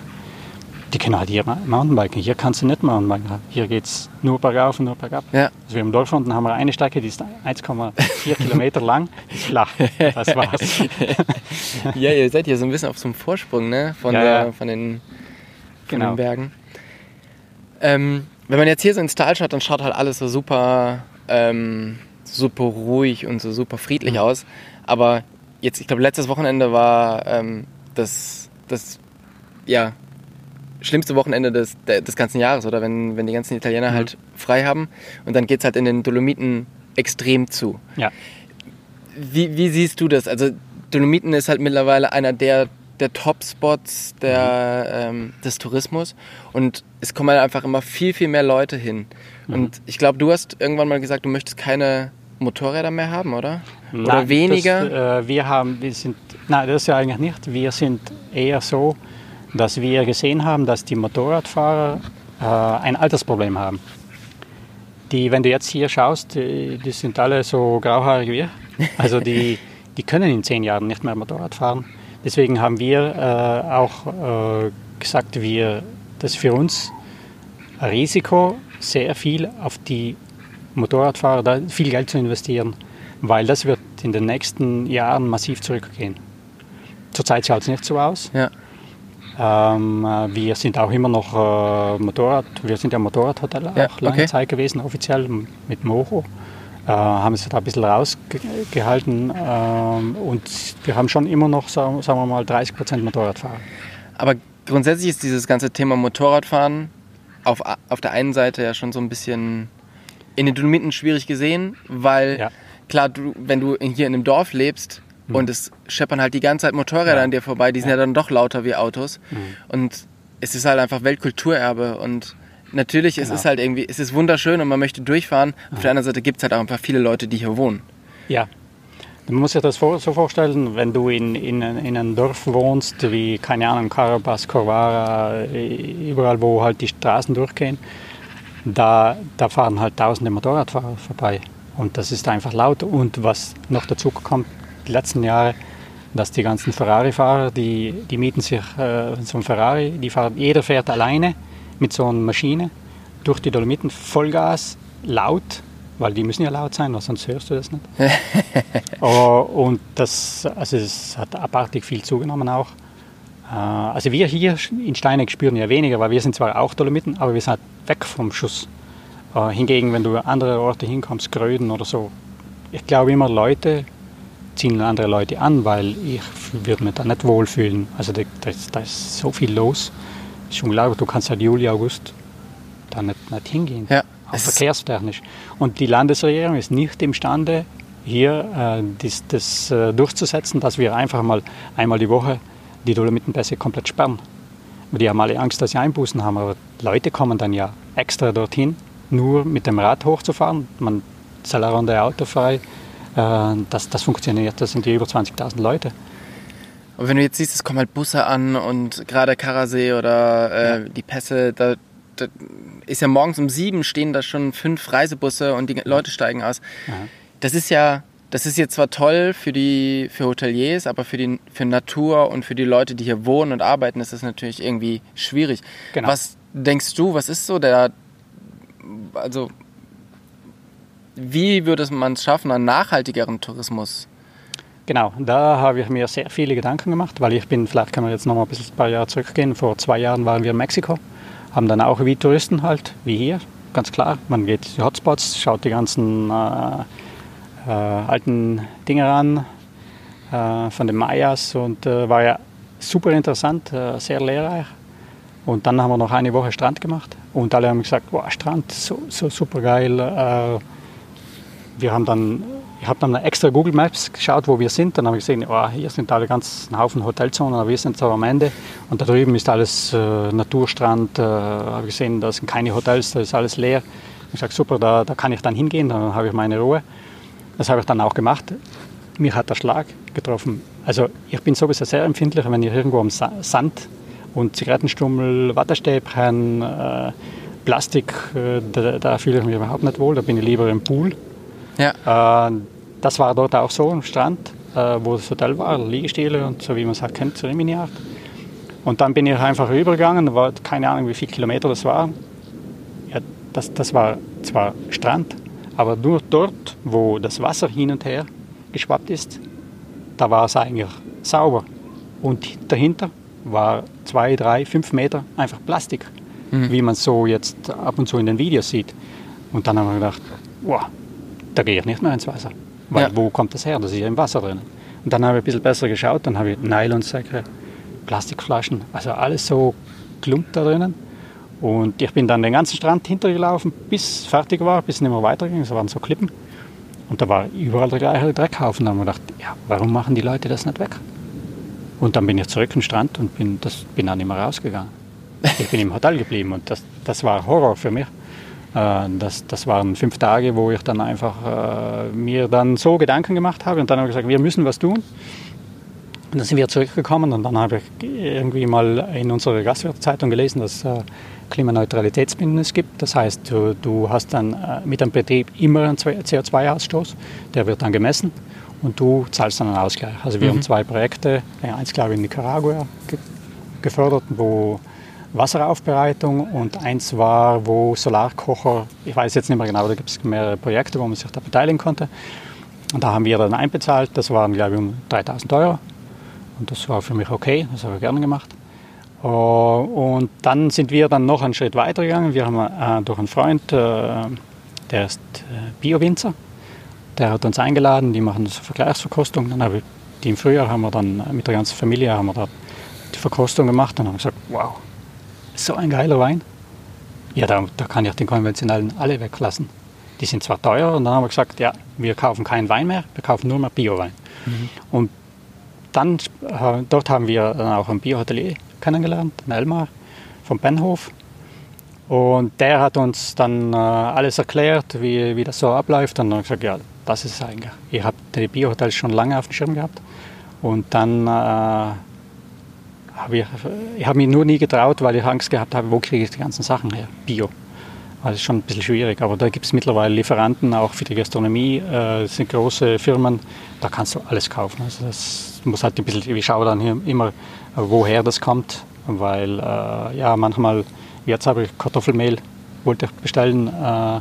Die können halt hier Mountainbiken. Hier kannst du nicht Mountainbiken. Hier geht es nur bergauf und nur bergab. Ja. Also wir im Dorf unten haben wir eine Strecke, die ist 1,4 Kilometer lang, ist flach. Das war's. Ja, ihr seid hier so ein bisschen auf so einem Vorsprung, ne? Von, Ja, der, ja. von, den, Genau. den Bergen. Ähm, wenn man jetzt hier so ins Tal schaut, dann schaut halt alles so super, ähm, super ruhig und so super friedlich aus. Aber jetzt, ich glaube, letztes Wochenende war ähm, das, das, ja, schlimmste Wochenende des, des ganzen Jahres, oder? Wenn, wenn die ganzen Italiener halt frei haben. Und dann geht es halt in den Dolomiten extrem zu. Ja. Wie, wie siehst du das? Also Dolomiten ist halt mittlerweile einer der, der Top-Spots der, ähm, des Tourismus und es kommen halt einfach immer viel, viel mehr Leute hin. Und ich glaube, du hast irgendwann mal gesagt, du möchtest keine Motorräder mehr haben, oder? oder Nein, weniger? Das, äh, wir haben, wir sind, nein, das ist ja eigentlich nicht. Wir sind eher so, dass wir gesehen haben, dass die Motorradfahrer äh, ein Altersproblem haben. Die, wenn du jetzt hier schaust, die, die sind alle so grauhaarig wie wir. Also die, die können in zehn Jahren nicht mehr Motorrad fahren. Deswegen haben wir äh, auch äh, gesagt, wir, das ist für uns ein Risiko, sehr viel auf die Motorradfahrer, da viel Geld zu investieren, weil das wird in den nächsten Jahren massiv zurückgehen. Zurzeit schaut es nicht so aus. ja. Ähm, äh, wir sind auch immer noch äh, Motorrad, wir sind ja Motorradhotel auch Ja, lange okay. Zeit gewesen, offiziell mit Moho. Äh, haben es da ein bisschen rausgehalten ähm, und wir haben schon immer noch, sagen, wir mal, 30 Prozent Motorradfahrer. Aber grundsätzlich ist dieses ganze Thema Motorradfahren auf, auf der einen Seite ja schon so ein bisschen in den Dolomiten schwierig gesehen, weil Ja. klar, du, wenn du hier in einem Dorf lebst und es scheppern halt die ganze Zeit Motorräder Ja. an dir vorbei, die sind ja, dann doch lauter wie Autos. Mhm. Und es ist halt einfach Weltkulturerbe und natürlich es Genau. ist halt irgendwie, es ist wunderschön und man möchte durchfahren. Auf der anderen Seite gibt es halt auch einfach viele Leute, die hier wohnen. Ja. Man muss sich das so vorstellen, wenn du in, in, in einem Dorf wohnst, wie, keine Ahnung, Carabas, Corvara, überall, wo halt die Straßen durchgehen, da, da fahren halt tausende Motorradfahrer vorbei. Und das ist einfach laut. Und was noch dazu kommt, die letzten Jahre, dass die ganzen Ferrari-Fahrer, die, die mieten sich äh, so ein Ferrari, die fahren, jeder fährt alleine mit so einer Maschine durch die Dolomiten, Vollgas, laut, weil die müssen ja laut sein, sonst hörst du das nicht. Oh, und das, also es hat abartig viel zugenommen auch. Äh, Also wir hier in Steineck spüren ja weniger, weil wir sind zwar auch Dolomiten, aber wir sind halt weg vom Schuss. Äh, Hingegen, wenn du an andere Orte hinkommst, Gröden oder so, ich glaube immer, Leute ziehen andere Leute an, weil ich würde mich da nicht wohlfühlen. Also da, da, ist, da ist so viel los. Ist unglaublich, du kannst halt Juli, August da nicht, nicht hingehen. Ja, Auch verkehrstechnisch. Und die Landesregierung ist nicht imstande, hier äh, das, das äh, durchzusetzen, dass wir einfach mal einmal die Woche die Dolomitenpässe komplett sperren. Die haben alle Angst, dass sie Einbußen haben, aber Leute kommen dann ja extra dorthin, nur mit dem Rad hochzufahren. Man Salarande autofrei. Äh, das, das funktioniert, das sind die über 20.000 Leute. Aber wenn du jetzt siehst, es kommen halt Busse an und gerade Karasee oder äh, die Pässe, da, da ist ja morgens um sieben stehen da schon fünf Reisebusse und die Leute steigen aus. Das ist ja, das ist jetzt zwar toll für die für Hoteliers, aber für die für Natur und für die Leute, die hier wohnen und arbeiten, ist das natürlich irgendwie schwierig. Genau. Was denkst du, was ist so der also wie würde man es schaffen, einen nachhaltigeren Tourismus? Genau, da habe ich mir sehr viele Gedanken gemacht, weil ich bin, vielleicht können wir jetzt noch mal ein, bisschen, ein paar Jahre zurückgehen. Vor zwei Jahren waren wir in Mexiko, haben dann auch wie Touristen halt, wie hier, ganz klar. Man geht in die Hotspots, schaut die ganzen äh, äh, alten Dinge an äh, von den Mayas und äh, war ja super interessant, äh, sehr lehrreich. Und dann haben wir noch eine Woche Strand gemacht und alle haben gesagt, wow, Strand, so, so super geil. Äh, wir haben dann, ich habe dann extra Google Maps geschaut, wo wir sind. Dann habe ich gesehen, oh, hier sind alle ganz ein Haufen Hotelzonen, aber wir sind so am Ende. Und da drüben ist alles äh, Naturstrand. Äh, habe ich gesehen, da sind keine Hotels, da ist alles leer. Ich sage, super, da, da kann ich dann hingehen, dann habe ich meine Ruhe. Das habe ich dann auch gemacht. Mir hat der Schlag getroffen. Also ich bin sowieso sehr empfindlich, wenn ich irgendwo am Sand und Zigarettenstummel, Wattestäbchen, äh, Plastik, äh, da, da, fühle ich mich überhaupt nicht wohl. Da bin ich lieber im Pool. Ja. Äh, das war dort auch so am Strand, äh, wo das Hotel war, Liegestühle und so wie man es halt kennt, zur Rimini-Art. Und dann bin ich einfach rübergegangen, war keine Ahnung, wie viele Kilometer das waren. Ja, das, das war zwar Strand, aber nur dort, wo das Wasser hin und her geschwappt ist, da war es eigentlich sauber. Und dahinter war zwei, drei, fünf Meter einfach Plastik, mhm. wie man so jetzt ab und zu in den Videos sieht. Und dann haben wir gedacht, wow, da gehe ich nicht mehr ins Wasser. Weil ja. wo kommt das her? Das ist ja im Wasser drin. Und dann habe ich ein bisschen besser geschaut, dann habe ich Nylonsäcke, Plastikflaschen, also alles so klumpt da drinnen. Und ich bin dann den ganzen Strand hintergelaufen, bis fertig war, bis es nicht mehr weiterging. Es waren so Klippen. Und da war überall der gleiche Dreckhaufen. Da haben wir gedacht, ja, warum machen die Leute das nicht weg? Und dann bin ich zurück am Strand und bin, das, bin dann immer rausgegangen. Ich bin im Hotel geblieben und das, das war Horror für mich. Äh, das, das waren fünf Tage, wo ich dann einfach äh, mir dann so Gedanken gemacht habe und dann habe ich gesagt, wir müssen was tun. Und dann sind wir zurückgekommen und dann habe ich irgendwie mal in unserer Gastwirtszeitung gelesen, dass es äh, Klimaneutralitätsbündnis gibt. Das heißt, du, du hast dann äh, mit dem Betrieb immer einen CO2-Ausstoß, der wird dann gemessen und du zahlst dann einen Ausgleich. Also wir mhm. haben zwei Projekte, eins glaube ich in Nicaragua gefördert, wo Wasseraufbereitung und eins war, wo Solarkocher, ich weiß jetzt nicht mehr genau, da gibt es mehrere Projekte, wo man sich da beteiligen konnte. Und da haben wir dann einbezahlt, das waren glaube ich um 3000 Euro. Und das war für mich okay, das habe ich gerne gemacht. Äh, und dann sind wir dann noch einen Schritt weiter gegangen. Wir haben äh, durch einen Freund, äh, der ist Bio-Winzer, der hat uns eingeladen, die machen so Vergleichsverkostung. Dann habe ich, die im Frühjahr haben wir dann mit der ganzen Familie haben wir da die Verkostung gemacht und haben gesagt, wow, so ein geiler Wein. Ja, da, da kann ich den konventionellen alle weglassen. Die sind zwar teuer und dann haben wir gesagt, ja, wir kaufen keinen Wein mehr, wir kaufen nur mehr Bio-Wein. Mhm. Und dann, äh, dort haben wir dann auch ein Bio-Hotelier kennengelernt, den Elmar vom Benhof. Und der hat uns dann äh, alles erklärt, wie, wie das so abläuft. Und dann haben wir gesagt, ja, das ist es eigentlich. Ihr habt die Bio-Hotels schon lange auf dem Schirm gehabt. Und dann äh, habe ich, ich habe mich nur nie getraut, weil ich Angst gehabt habe, wo kriege ich die ganzen Sachen her? Bio. Das ist schon ein bisschen schwierig, aber da gibt es mittlerweile Lieferanten, auch für die Gastronomie. Äh, das sind große Firmen, da kannst du alles kaufen. Also das muss halt ein bisschen, ich schaue dann hier immer, woher das kommt, weil äh, ja, manchmal, jetzt habe ich Kartoffelmehl, wollte ich bestellen, äh,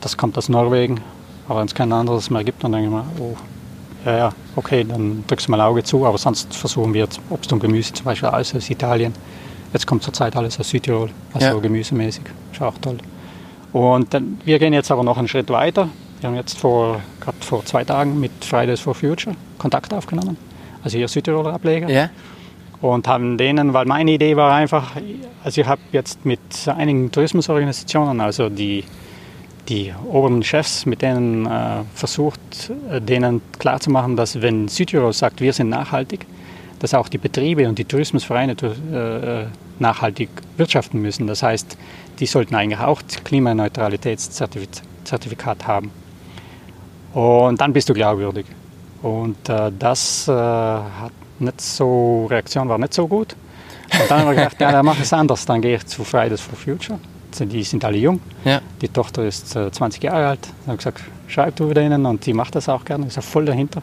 das kommt aus Norwegen, aber wenn es kein anderes mehr gibt, dann denke ich mir, oh, ja, ja, okay, dann drückst du mal ein Auge zu, aber sonst versuchen wir jetzt Obst und Gemüse zum Beispiel alles aus Italien. Jetzt kommt zurzeit alles aus Südtirol, also ja. gemüsemäßig, ist auch toll. Und dann, wir gehen jetzt aber noch einen Schritt weiter. Wir haben jetzt vor, gerade vor zwei Tagen mit Fridays for Future Kontakt aufgenommen, also hier Südtiroler Ableger. Ja. Und haben denen, weil meine Idee war einfach, also ich habe jetzt mit einigen Tourismusorganisationen, also die die oberen Chefs, mit denen äh, versucht, äh, denen klarzumachen, dass wenn Südtirol sagt, wir sind nachhaltig, dass auch die Betriebe und die Tourismusvereine äh, nachhaltig wirtschaften müssen. Das heißt, die sollten eigentlich auch Klimaneutralitätszertifikat haben. Und dann bist du glaubwürdig. Und äh, das äh, hat nicht so, Reaktion war nicht so gut. Und dann haben wir gedacht, ja, dann mache ich es anders. Dann gehe ich zu Fridays for Future die sind alle jung. Ja. Die Tochter ist 20 äh, Jahre alt. Ich habe gesagt, schreib du denen und die macht das auch gerne, ist auch voll dahinter.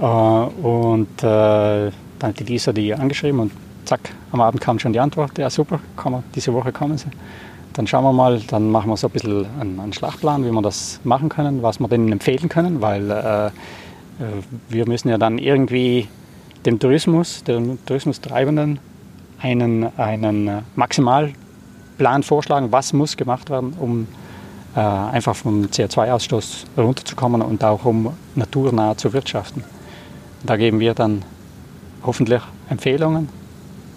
Äh, und äh, dann hat die Lisa die angeschrieben und zack, am Abend kam schon die Antwort, ja super, komm, diese Woche kommen sie. Dann schauen wir mal, dann machen wir so ein bisschen einen, einen Schlachtplan, wie wir das machen können, was wir denen empfehlen können, weil wir müssen ja dann irgendwie dem Tourismus, den Tourismustreibenden einen, einen maximal Plan vorschlagen, was muss gemacht werden, um äh, einfach vom CO2-Ausstoß runterzukommen und auch um naturnah zu wirtschaften. Da geben wir dann hoffentlich Empfehlungen,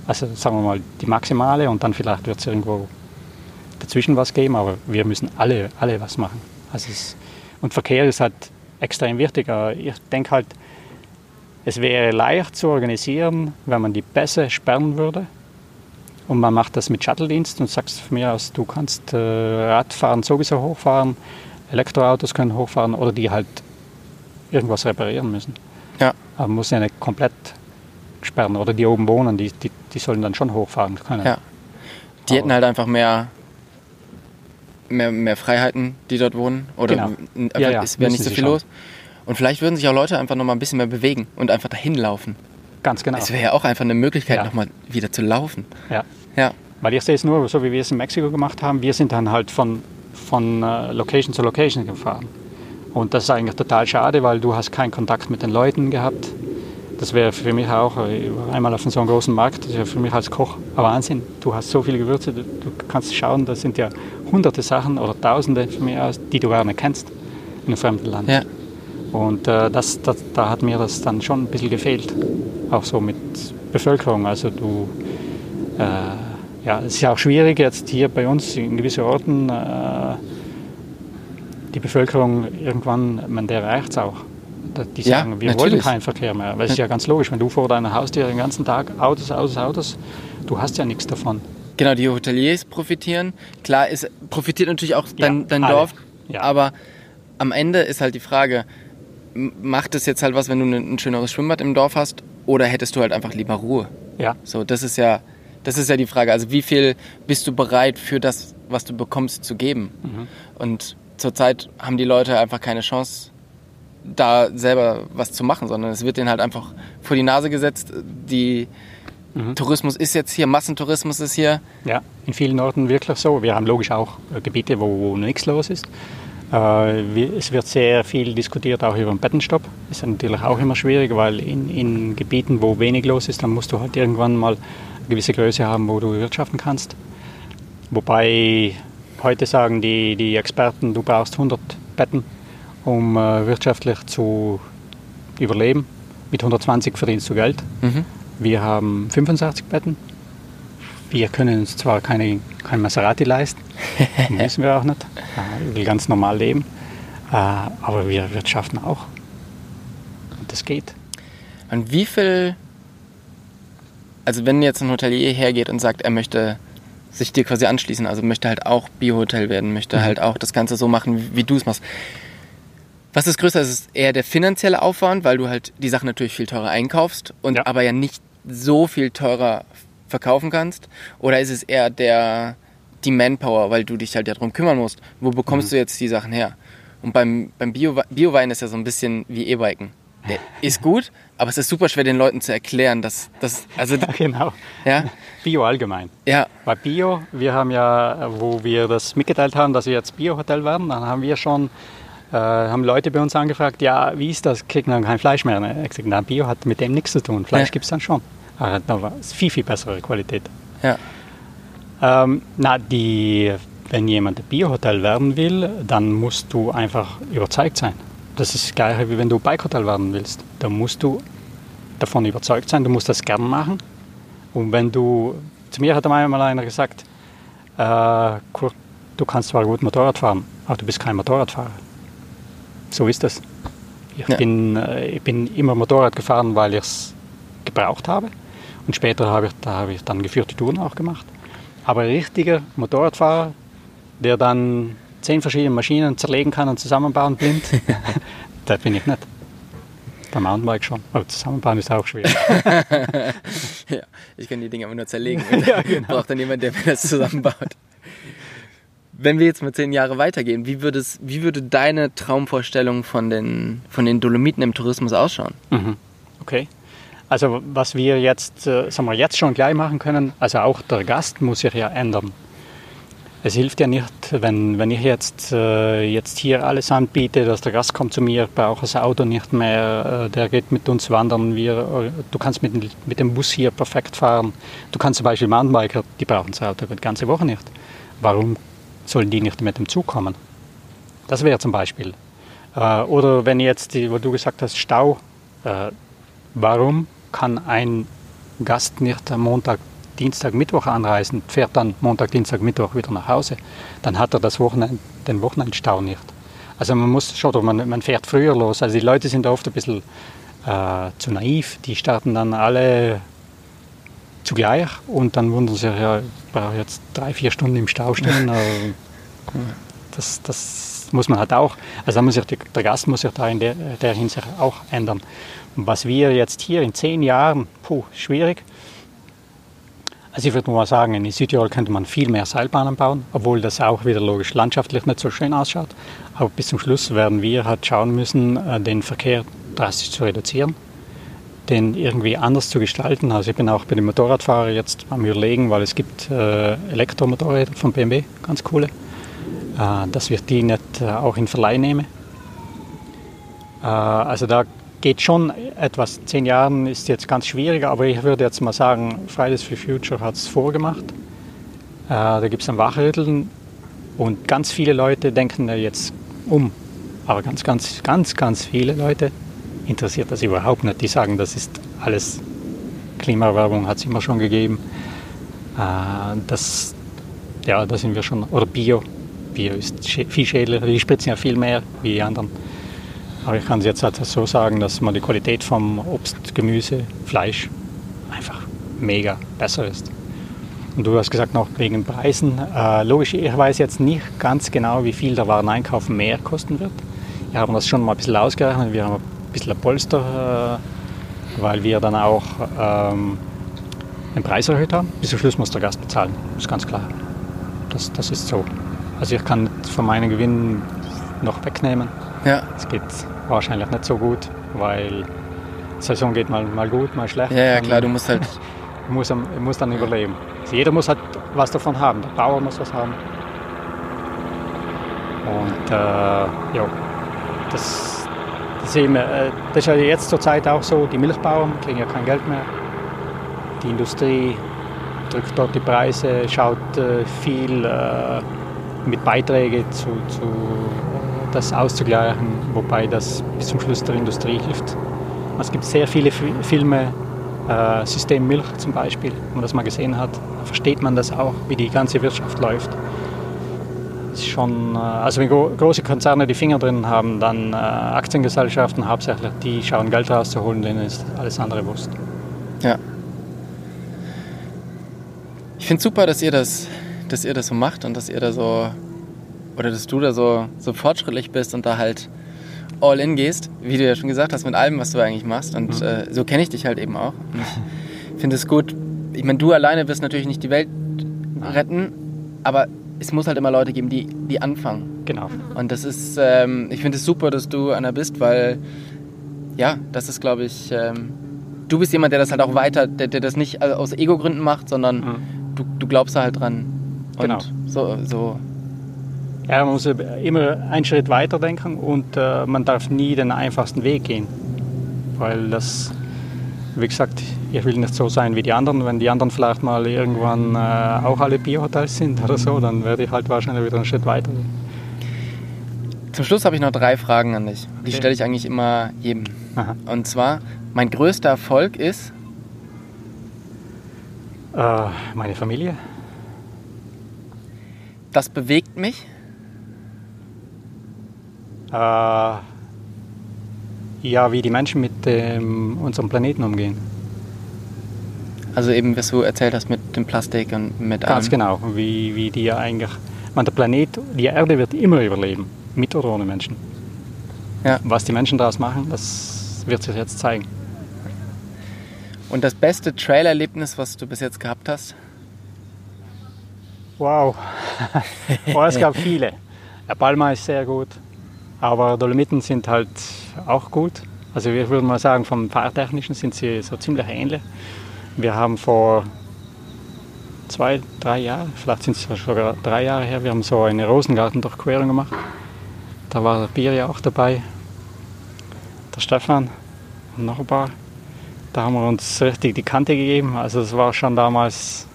also sagen wir mal die maximale und dann vielleicht wird es irgendwo dazwischen was geben, aber wir müssen alle, alle was machen. Also es, Und Verkehr ist halt extrem wichtig. Ich denke halt, es wäre leicht zu organisieren, wenn man die Pässe sperren würde. Und man macht das mit Shuttle-Dienst und sagst von mir aus, du kannst äh, Radfahren sowieso hochfahren, Elektroautos können hochfahren oder die halt irgendwas reparieren müssen. Ja. Aber man muss ja nicht komplett sperren. Oder die oben wohnen, die, die, die sollen dann schon hochfahren können. Ja. Die hätten halt einfach mehr, mehr, mehr Freiheiten, die dort wohnen. Oder Genau. Ja, ja, es wäre nicht so viel los. Und vielleicht würden sich auch Leute einfach nochmal ein bisschen mehr bewegen und einfach dahin laufen. Ganz genau. Es wäre ja auch einfach eine Möglichkeit, Ja. nochmal wieder zu laufen. Ja. Ja. Weil ich sehe es nur, so wie wir es in Mexiko gemacht haben, wir sind dann halt von, von äh, Location zu Location gefahren. Und das ist eigentlich total schade, weil du hast keinen Kontakt mit den Leuten gehabt. Das wäre für mich auch, äh, einmal auf so einem großen Markt, das wäre für mich als Koch ein Wahnsinn. Du hast so viele Gewürze, du, du kannst schauen, das sind ja hunderte Sachen oder tausende von mir aus, die du gar nicht kennst in einem fremden Land. Ja. Und äh, das, das, da hat mir das dann schon ein bisschen gefehlt. Auch so mit Bevölkerung. Also du, äh, ja, es ist ja auch schwierig jetzt hier bei uns in gewissen Orten, äh, die Bevölkerung irgendwann, man, der erreicht es auch. Die Ja, sagen, wir wollen natürlich. keinen Verkehr mehr. Weil es ist ja ganz logisch, wenn du vor deiner Haustür den ganzen Tag Autos, Autos, Autos, du hast ja nichts davon. Genau, die Hoteliers profitieren. Klar, es profitiert natürlich auch dein, Ja, dein. Dorf. Ja. Aber am Ende ist halt die Frage, macht es jetzt halt was, wenn du ein, ein schöneres Schwimmbad im Dorf hast? Oder hättest du halt einfach lieber Ruhe? Ja, So, das ist ja, das ist ja die Frage. Also wie viel bist du bereit für das, was du bekommst, zu geben? Mhm. Und zurzeit haben die Leute einfach keine Chance, da selber was zu machen, sondern es wird denen halt einfach vor die Nase gesetzt. Die Mhm. Tourismus ist jetzt hier, Massentourismus ist hier. Ja, in vielen Orten wirklich so. Wir haben logisch auch äh, Gebiete, wo, wo nichts los ist. Äh, es wird sehr viel diskutiert auch über den Bettenstopp. Ist natürlich auch immer schwierig, weil in, in Gebieten, wo wenig los ist, dann musst du halt irgendwann mal gewisse Größe haben, wo du wirtschaften kannst. Wobei heute sagen die, die Experten, du brauchst 100 Betten, um äh, wirtschaftlich zu überleben. Mit 120 verdienst du Geld. Mhm. Wir haben 65 Betten. Wir können uns zwar keine, kein Maserati leisten, müssen wir auch nicht. Ich will ganz normal leben. Äh, Aber wir wirtschaften auch. Und das geht. Und wie viel, also wenn jetzt ein Hotelier hergeht und sagt, er möchte sich dir quasi anschließen, also möchte halt auch Biohotel werden, möchte Mhm. halt auch das Ganze so machen, wie, du es machst. Was ist größer? Ist es eher der finanzielle Aufwand, weil du halt die Sachen natürlich viel teurer einkaufst und Ja. aber ja nicht so viel teurer verkaufen kannst? Oder ist es eher der, die Manpower, weil du dich halt ja drum kümmern musst? Wo bekommst Mhm. du jetzt die Sachen her? Und beim, beim Bio, Biowein ist ja so ein bisschen wie E-Biken. Der ist gut, aber es ist super schwer den Leuten zu erklären, dass das, also, Ja, genau. ja, Bio allgemein. ja, Bei Bio, wir haben ja, wo wir das mitgeteilt haben, dass wir jetzt Bio-Hotel werden, dann haben wir schon, äh, haben Leute bei uns angefragt, ja, wie ist das, kriegen dann kein Fleisch mehr? Ne? Ich gesagt, na, Bio hat mit dem nichts zu tun, Fleisch Ja. gibt es dann schon. Aber da war es viel, viel bessere Qualität. ja, Ähm, na, die, wenn jemand Biohotel werden will, dann musst du einfach überzeugt sein. Das ist das Gleiche, wie wenn du Bikehotel werden willst. Da musst du davon überzeugt sein, du musst das gern machen. Und wenn du, zu mir hat einmal einer gesagt, äh, Kurt, du kannst zwar gut Motorrad fahren, aber du bist kein Motorradfahrer. So ist das. Ich, Ja. bin, äh, ich bin immer Motorrad gefahren, weil ich es gebraucht habe. Und später habe ich, da habe ich dann geführte Touren auch gemacht. Aber ein richtiger Motorradfahrer, der dann zehn verschiedene Maschinen zerlegen kann und zusammenbauen blind, der bin ich nicht. Beim Mountainbike schon. Aber zusammenbauen ist auch schwierig. ja. Ich kann die Dinge aber nur zerlegen. Ja, genau. Braucht dann jemand, der mir das zusammenbaut. Wenn wir jetzt mal zehn Jahre weitergehen, wie, würde es, wie würde deine Traumvorstellung von den, von den Dolomiten im Tourismus ausschauen? Mhm. Okay. Also was wir jetzt, äh, sagen wir, jetzt schon gleich machen können, also auch der Gast muss sich ja ändern. Es hilft ja nicht, wenn, wenn ich jetzt, äh, jetzt hier alles anbiete, dass der Gast kommt zu mir, braucht das Auto nicht mehr, äh, der geht mit uns wandern, wir, äh, du kannst mit, dem- mit dem Bus hier perfekt fahren. Du kannst zum Beispiel Mountainbiker, die brauchen das Auto die ganze Woche nicht. Warum sollen die nicht mit dem Zug kommen? Das wäre zum Beispiel. Äh, oder wenn jetzt, die, wo du gesagt hast, Stau, äh, warum kann ein Gast nicht am Montag, Dienstag, Mittwoch anreisen, fährt dann Montag, Dienstag, Mittwoch wieder nach Hause? Dann hat er das Wochenend, den Wochenendstau nicht. Also man muss schon, man, man fährt früher los. Also die Leute sind oft ein bisschen äh, zu naiv. Die starten dann alle zugleich und dann wundern sie sich, ja, ich brauche jetzt drei, vier Stunden im Stau stehen. das, das muss man halt auch, also muss sich, der Gast muss sich da in der, der Hinsicht auch ändern. Und was wir jetzt hier in zehn Jahren, puh, schwierig. Also ich würde mal sagen, in Südtirol könnte man viel mehr Seilbahnen bauen, obwohl das auch wieder logisch landschaftlich nicht so schön ausschaut. Aber bis zum Schluss werden wir halt schauen müssen, äh, den Verkehr drastisch zu reduzieren, den irgendwie anders zu gestalten. Also ich bin auch bei den Motorradfahrern jetzt am überlegen, weil es gibt äh, Elektromotorräder von BMW, ganz coole, äh, dass wir die nicht auch in Verleih nehmen. Also da geht schon etwas. Zehn Jahren ist jetzt ganz schwierig, aber ich würde jetzt mal sagen, Fridays for Future hat es vorgemacht. Äh, da gibt es ein Wachrütteln und ganz viele Leute denken da jetzt um. Aber ganz, ganz, ganz, ganz viele Leute interessiert das überhaupt nicht. Die sagen, das ist alles Klimawerbung, hat es immer schon gegeben. Äh, das, ja, da sind wir schon, oder Bio. Bio ist viel schädlicher, die spritzen ja viel mehr wie die anderen. Aber ich kann es jetzt halt so sagen, dass man die Qualität vom Obst, Gemüse, Fleisch einfach mega besser ist. Und du hast gesagt noch wegen Preisen. Äh, logisch, ich weiß jetzt nicht ganz genau, wie viel der Wareneinkauf mehr kosten wird. Wir haben das schon mal ein bisschen ausgerechnet. Wir haben ein bisschen ein Polster, äh, weil wir dann auch ähm, den Preis erhöht haben. Bis zum Schluss muss der Gast bezahlen, das ist ganz klar. Das, das ist so. Also ich kann von meinen Gewinnen noch wegnehmen. Ja. Es geht wahrscheinlich nicht so gut, weil die Saison geht mal, mal gut, mal schlecht. Ja, ja klar, du musst halt. du musst, musst dann überleben. Also jeder muss halt was davon haben. Der Bauer muss was haben. Und äh, ja, das, das, äh, das ist ja jetzt zur Zeit auch so. Die Milchbauern kriegen ja kein Geld mehr. Die Industrie drückt dort die Preise, schaut äh, viel äh, mit Beiträgen zu, zu das auszugleichen, wobei das bis zum Schluss der Industrie hilft. Es gibt sehr viele Filme, äh, System Milch zum Beispiel, wenn man das mal gesehen hat, versteht man das auch, wie die ganze Wirtschaft läuft. ist schon, äh, also wenn große Konzerne die Finger drin haben, dann äh, Aktiengesellschaften hauptsächlich, die schauen Geld rauszuholen, denen ist alles andere Wurst. Ja. Ich finde super, dass ihr das, dass ihr das so macht und dass ihr da so oder dass du da so, so fortschrittlich bist und da halt all in gehst, wie du ja schon gesagt hast, mit allem, was du eigentlich machst. Und mhm. äh, so kenne ich dich halt eben auch. Und ich finde es gut. Ich meine, du alleine wirst natürlich nicht die Welt retten, aber es muss halt immer Leute geben, die, die anfangen. Genau. Und das ist, ähm, ich finde es super, dass du einer bist, weil, ja, das ist, glaube ich, ähm, du bist jemand, der das halt auch weiter, der, der das nicht aus Ego-Gründen macht, sondern mhm. du, du glaubst da halt dran. Und genau. so, so ja, man muss immer einen Schritt weiter denken und äh, man darf nie den einfachsten Weg gehen. Weil das, wie gesagt, ich will nicht so sein wie die anderen. Wenn die anderen vielleicht mal irgendwann äh, auch alle Biohotels sind oder so, dann werde ich halt wahrscheinlich wieder einen Schritt weiter gehen. Zum Schluss habe ich noch drei Fragen an dich. Die okay. stelle ich eigentlich immer jedem. Aha. Und zwar, mein größter Erfolg ist? Äh, meine Familie. Das bewegt mich? Äh, ja, wie die Menschen mit ähm, unserem Planeten umgehen. Also eben, was du erzählt hast mit dem Plastik und mit Ganz allem. genau, wie, wie die ja eigentlich... Man, der Planet, die Erde wird immer überleben, mit oder ohne Menschen. Ja. Was die Menschen daraus machen, das wird sich jetzt zeigen. Und das beste Trailerlebnis, was du bis jetzt gehabt hast? Wow. oh, es gab viele. Der Palma ist sehr gut. Aber Dolomiten sind halt auch gut. Also wir würden mal sagen, vom Fahrtechnischen sind sie so ziemlich ähnlich. Wir haben vor zwei, drei Jahren, vielleicht sind es sogar drei Jahre her, wir haben so eine Rosengartendurchquerung gemacht. Da war der Bier ja auch dabei, der Stefan und noch ein paar. Da haben wir uns richtig die Kante gegeben. Also das war schon damals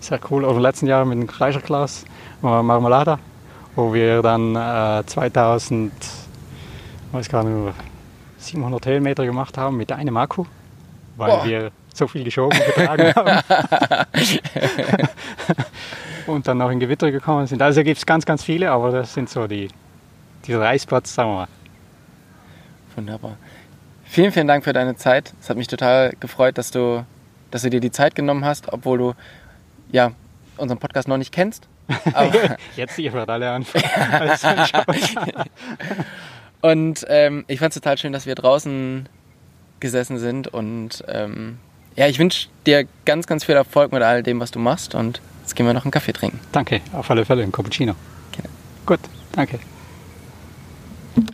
sehr cool. Oder im letzten Jahr mit dem Fleischerklaus, Marmelada wo wir dann äh, 2000, weiß gar nicht, 700 Höhenmeter gemacht haben mit einem Akku, weil Boah. wir so viel geschoben getragen haben. und dann noch in Gewitter gekommen sind. Also gibt es ganz, ganz viele, aber das sind so die, dieser Reisplatz, sagen wir mal. Wunderbar. Vielen, vielen Dank für deine Zeit. Es hat mich total gefreut, dass du, dass du dir die Zeit genommen hast, obwohl du ja unseren Podcast noch nicht kennst. Jetzt ich werde alle anfangen. Und ähm, ich fand es total schön, dass wir draußen gesessen sind. Und ähm, ja, ich wünsche dir ganz, ganz viel Erfolg mit all dem, was du machst. Und jetzt gehen wir noch einen Kaffee trinken. danke, auf alle Fälle, ein Cappuccino. Gerne. Gut, danke.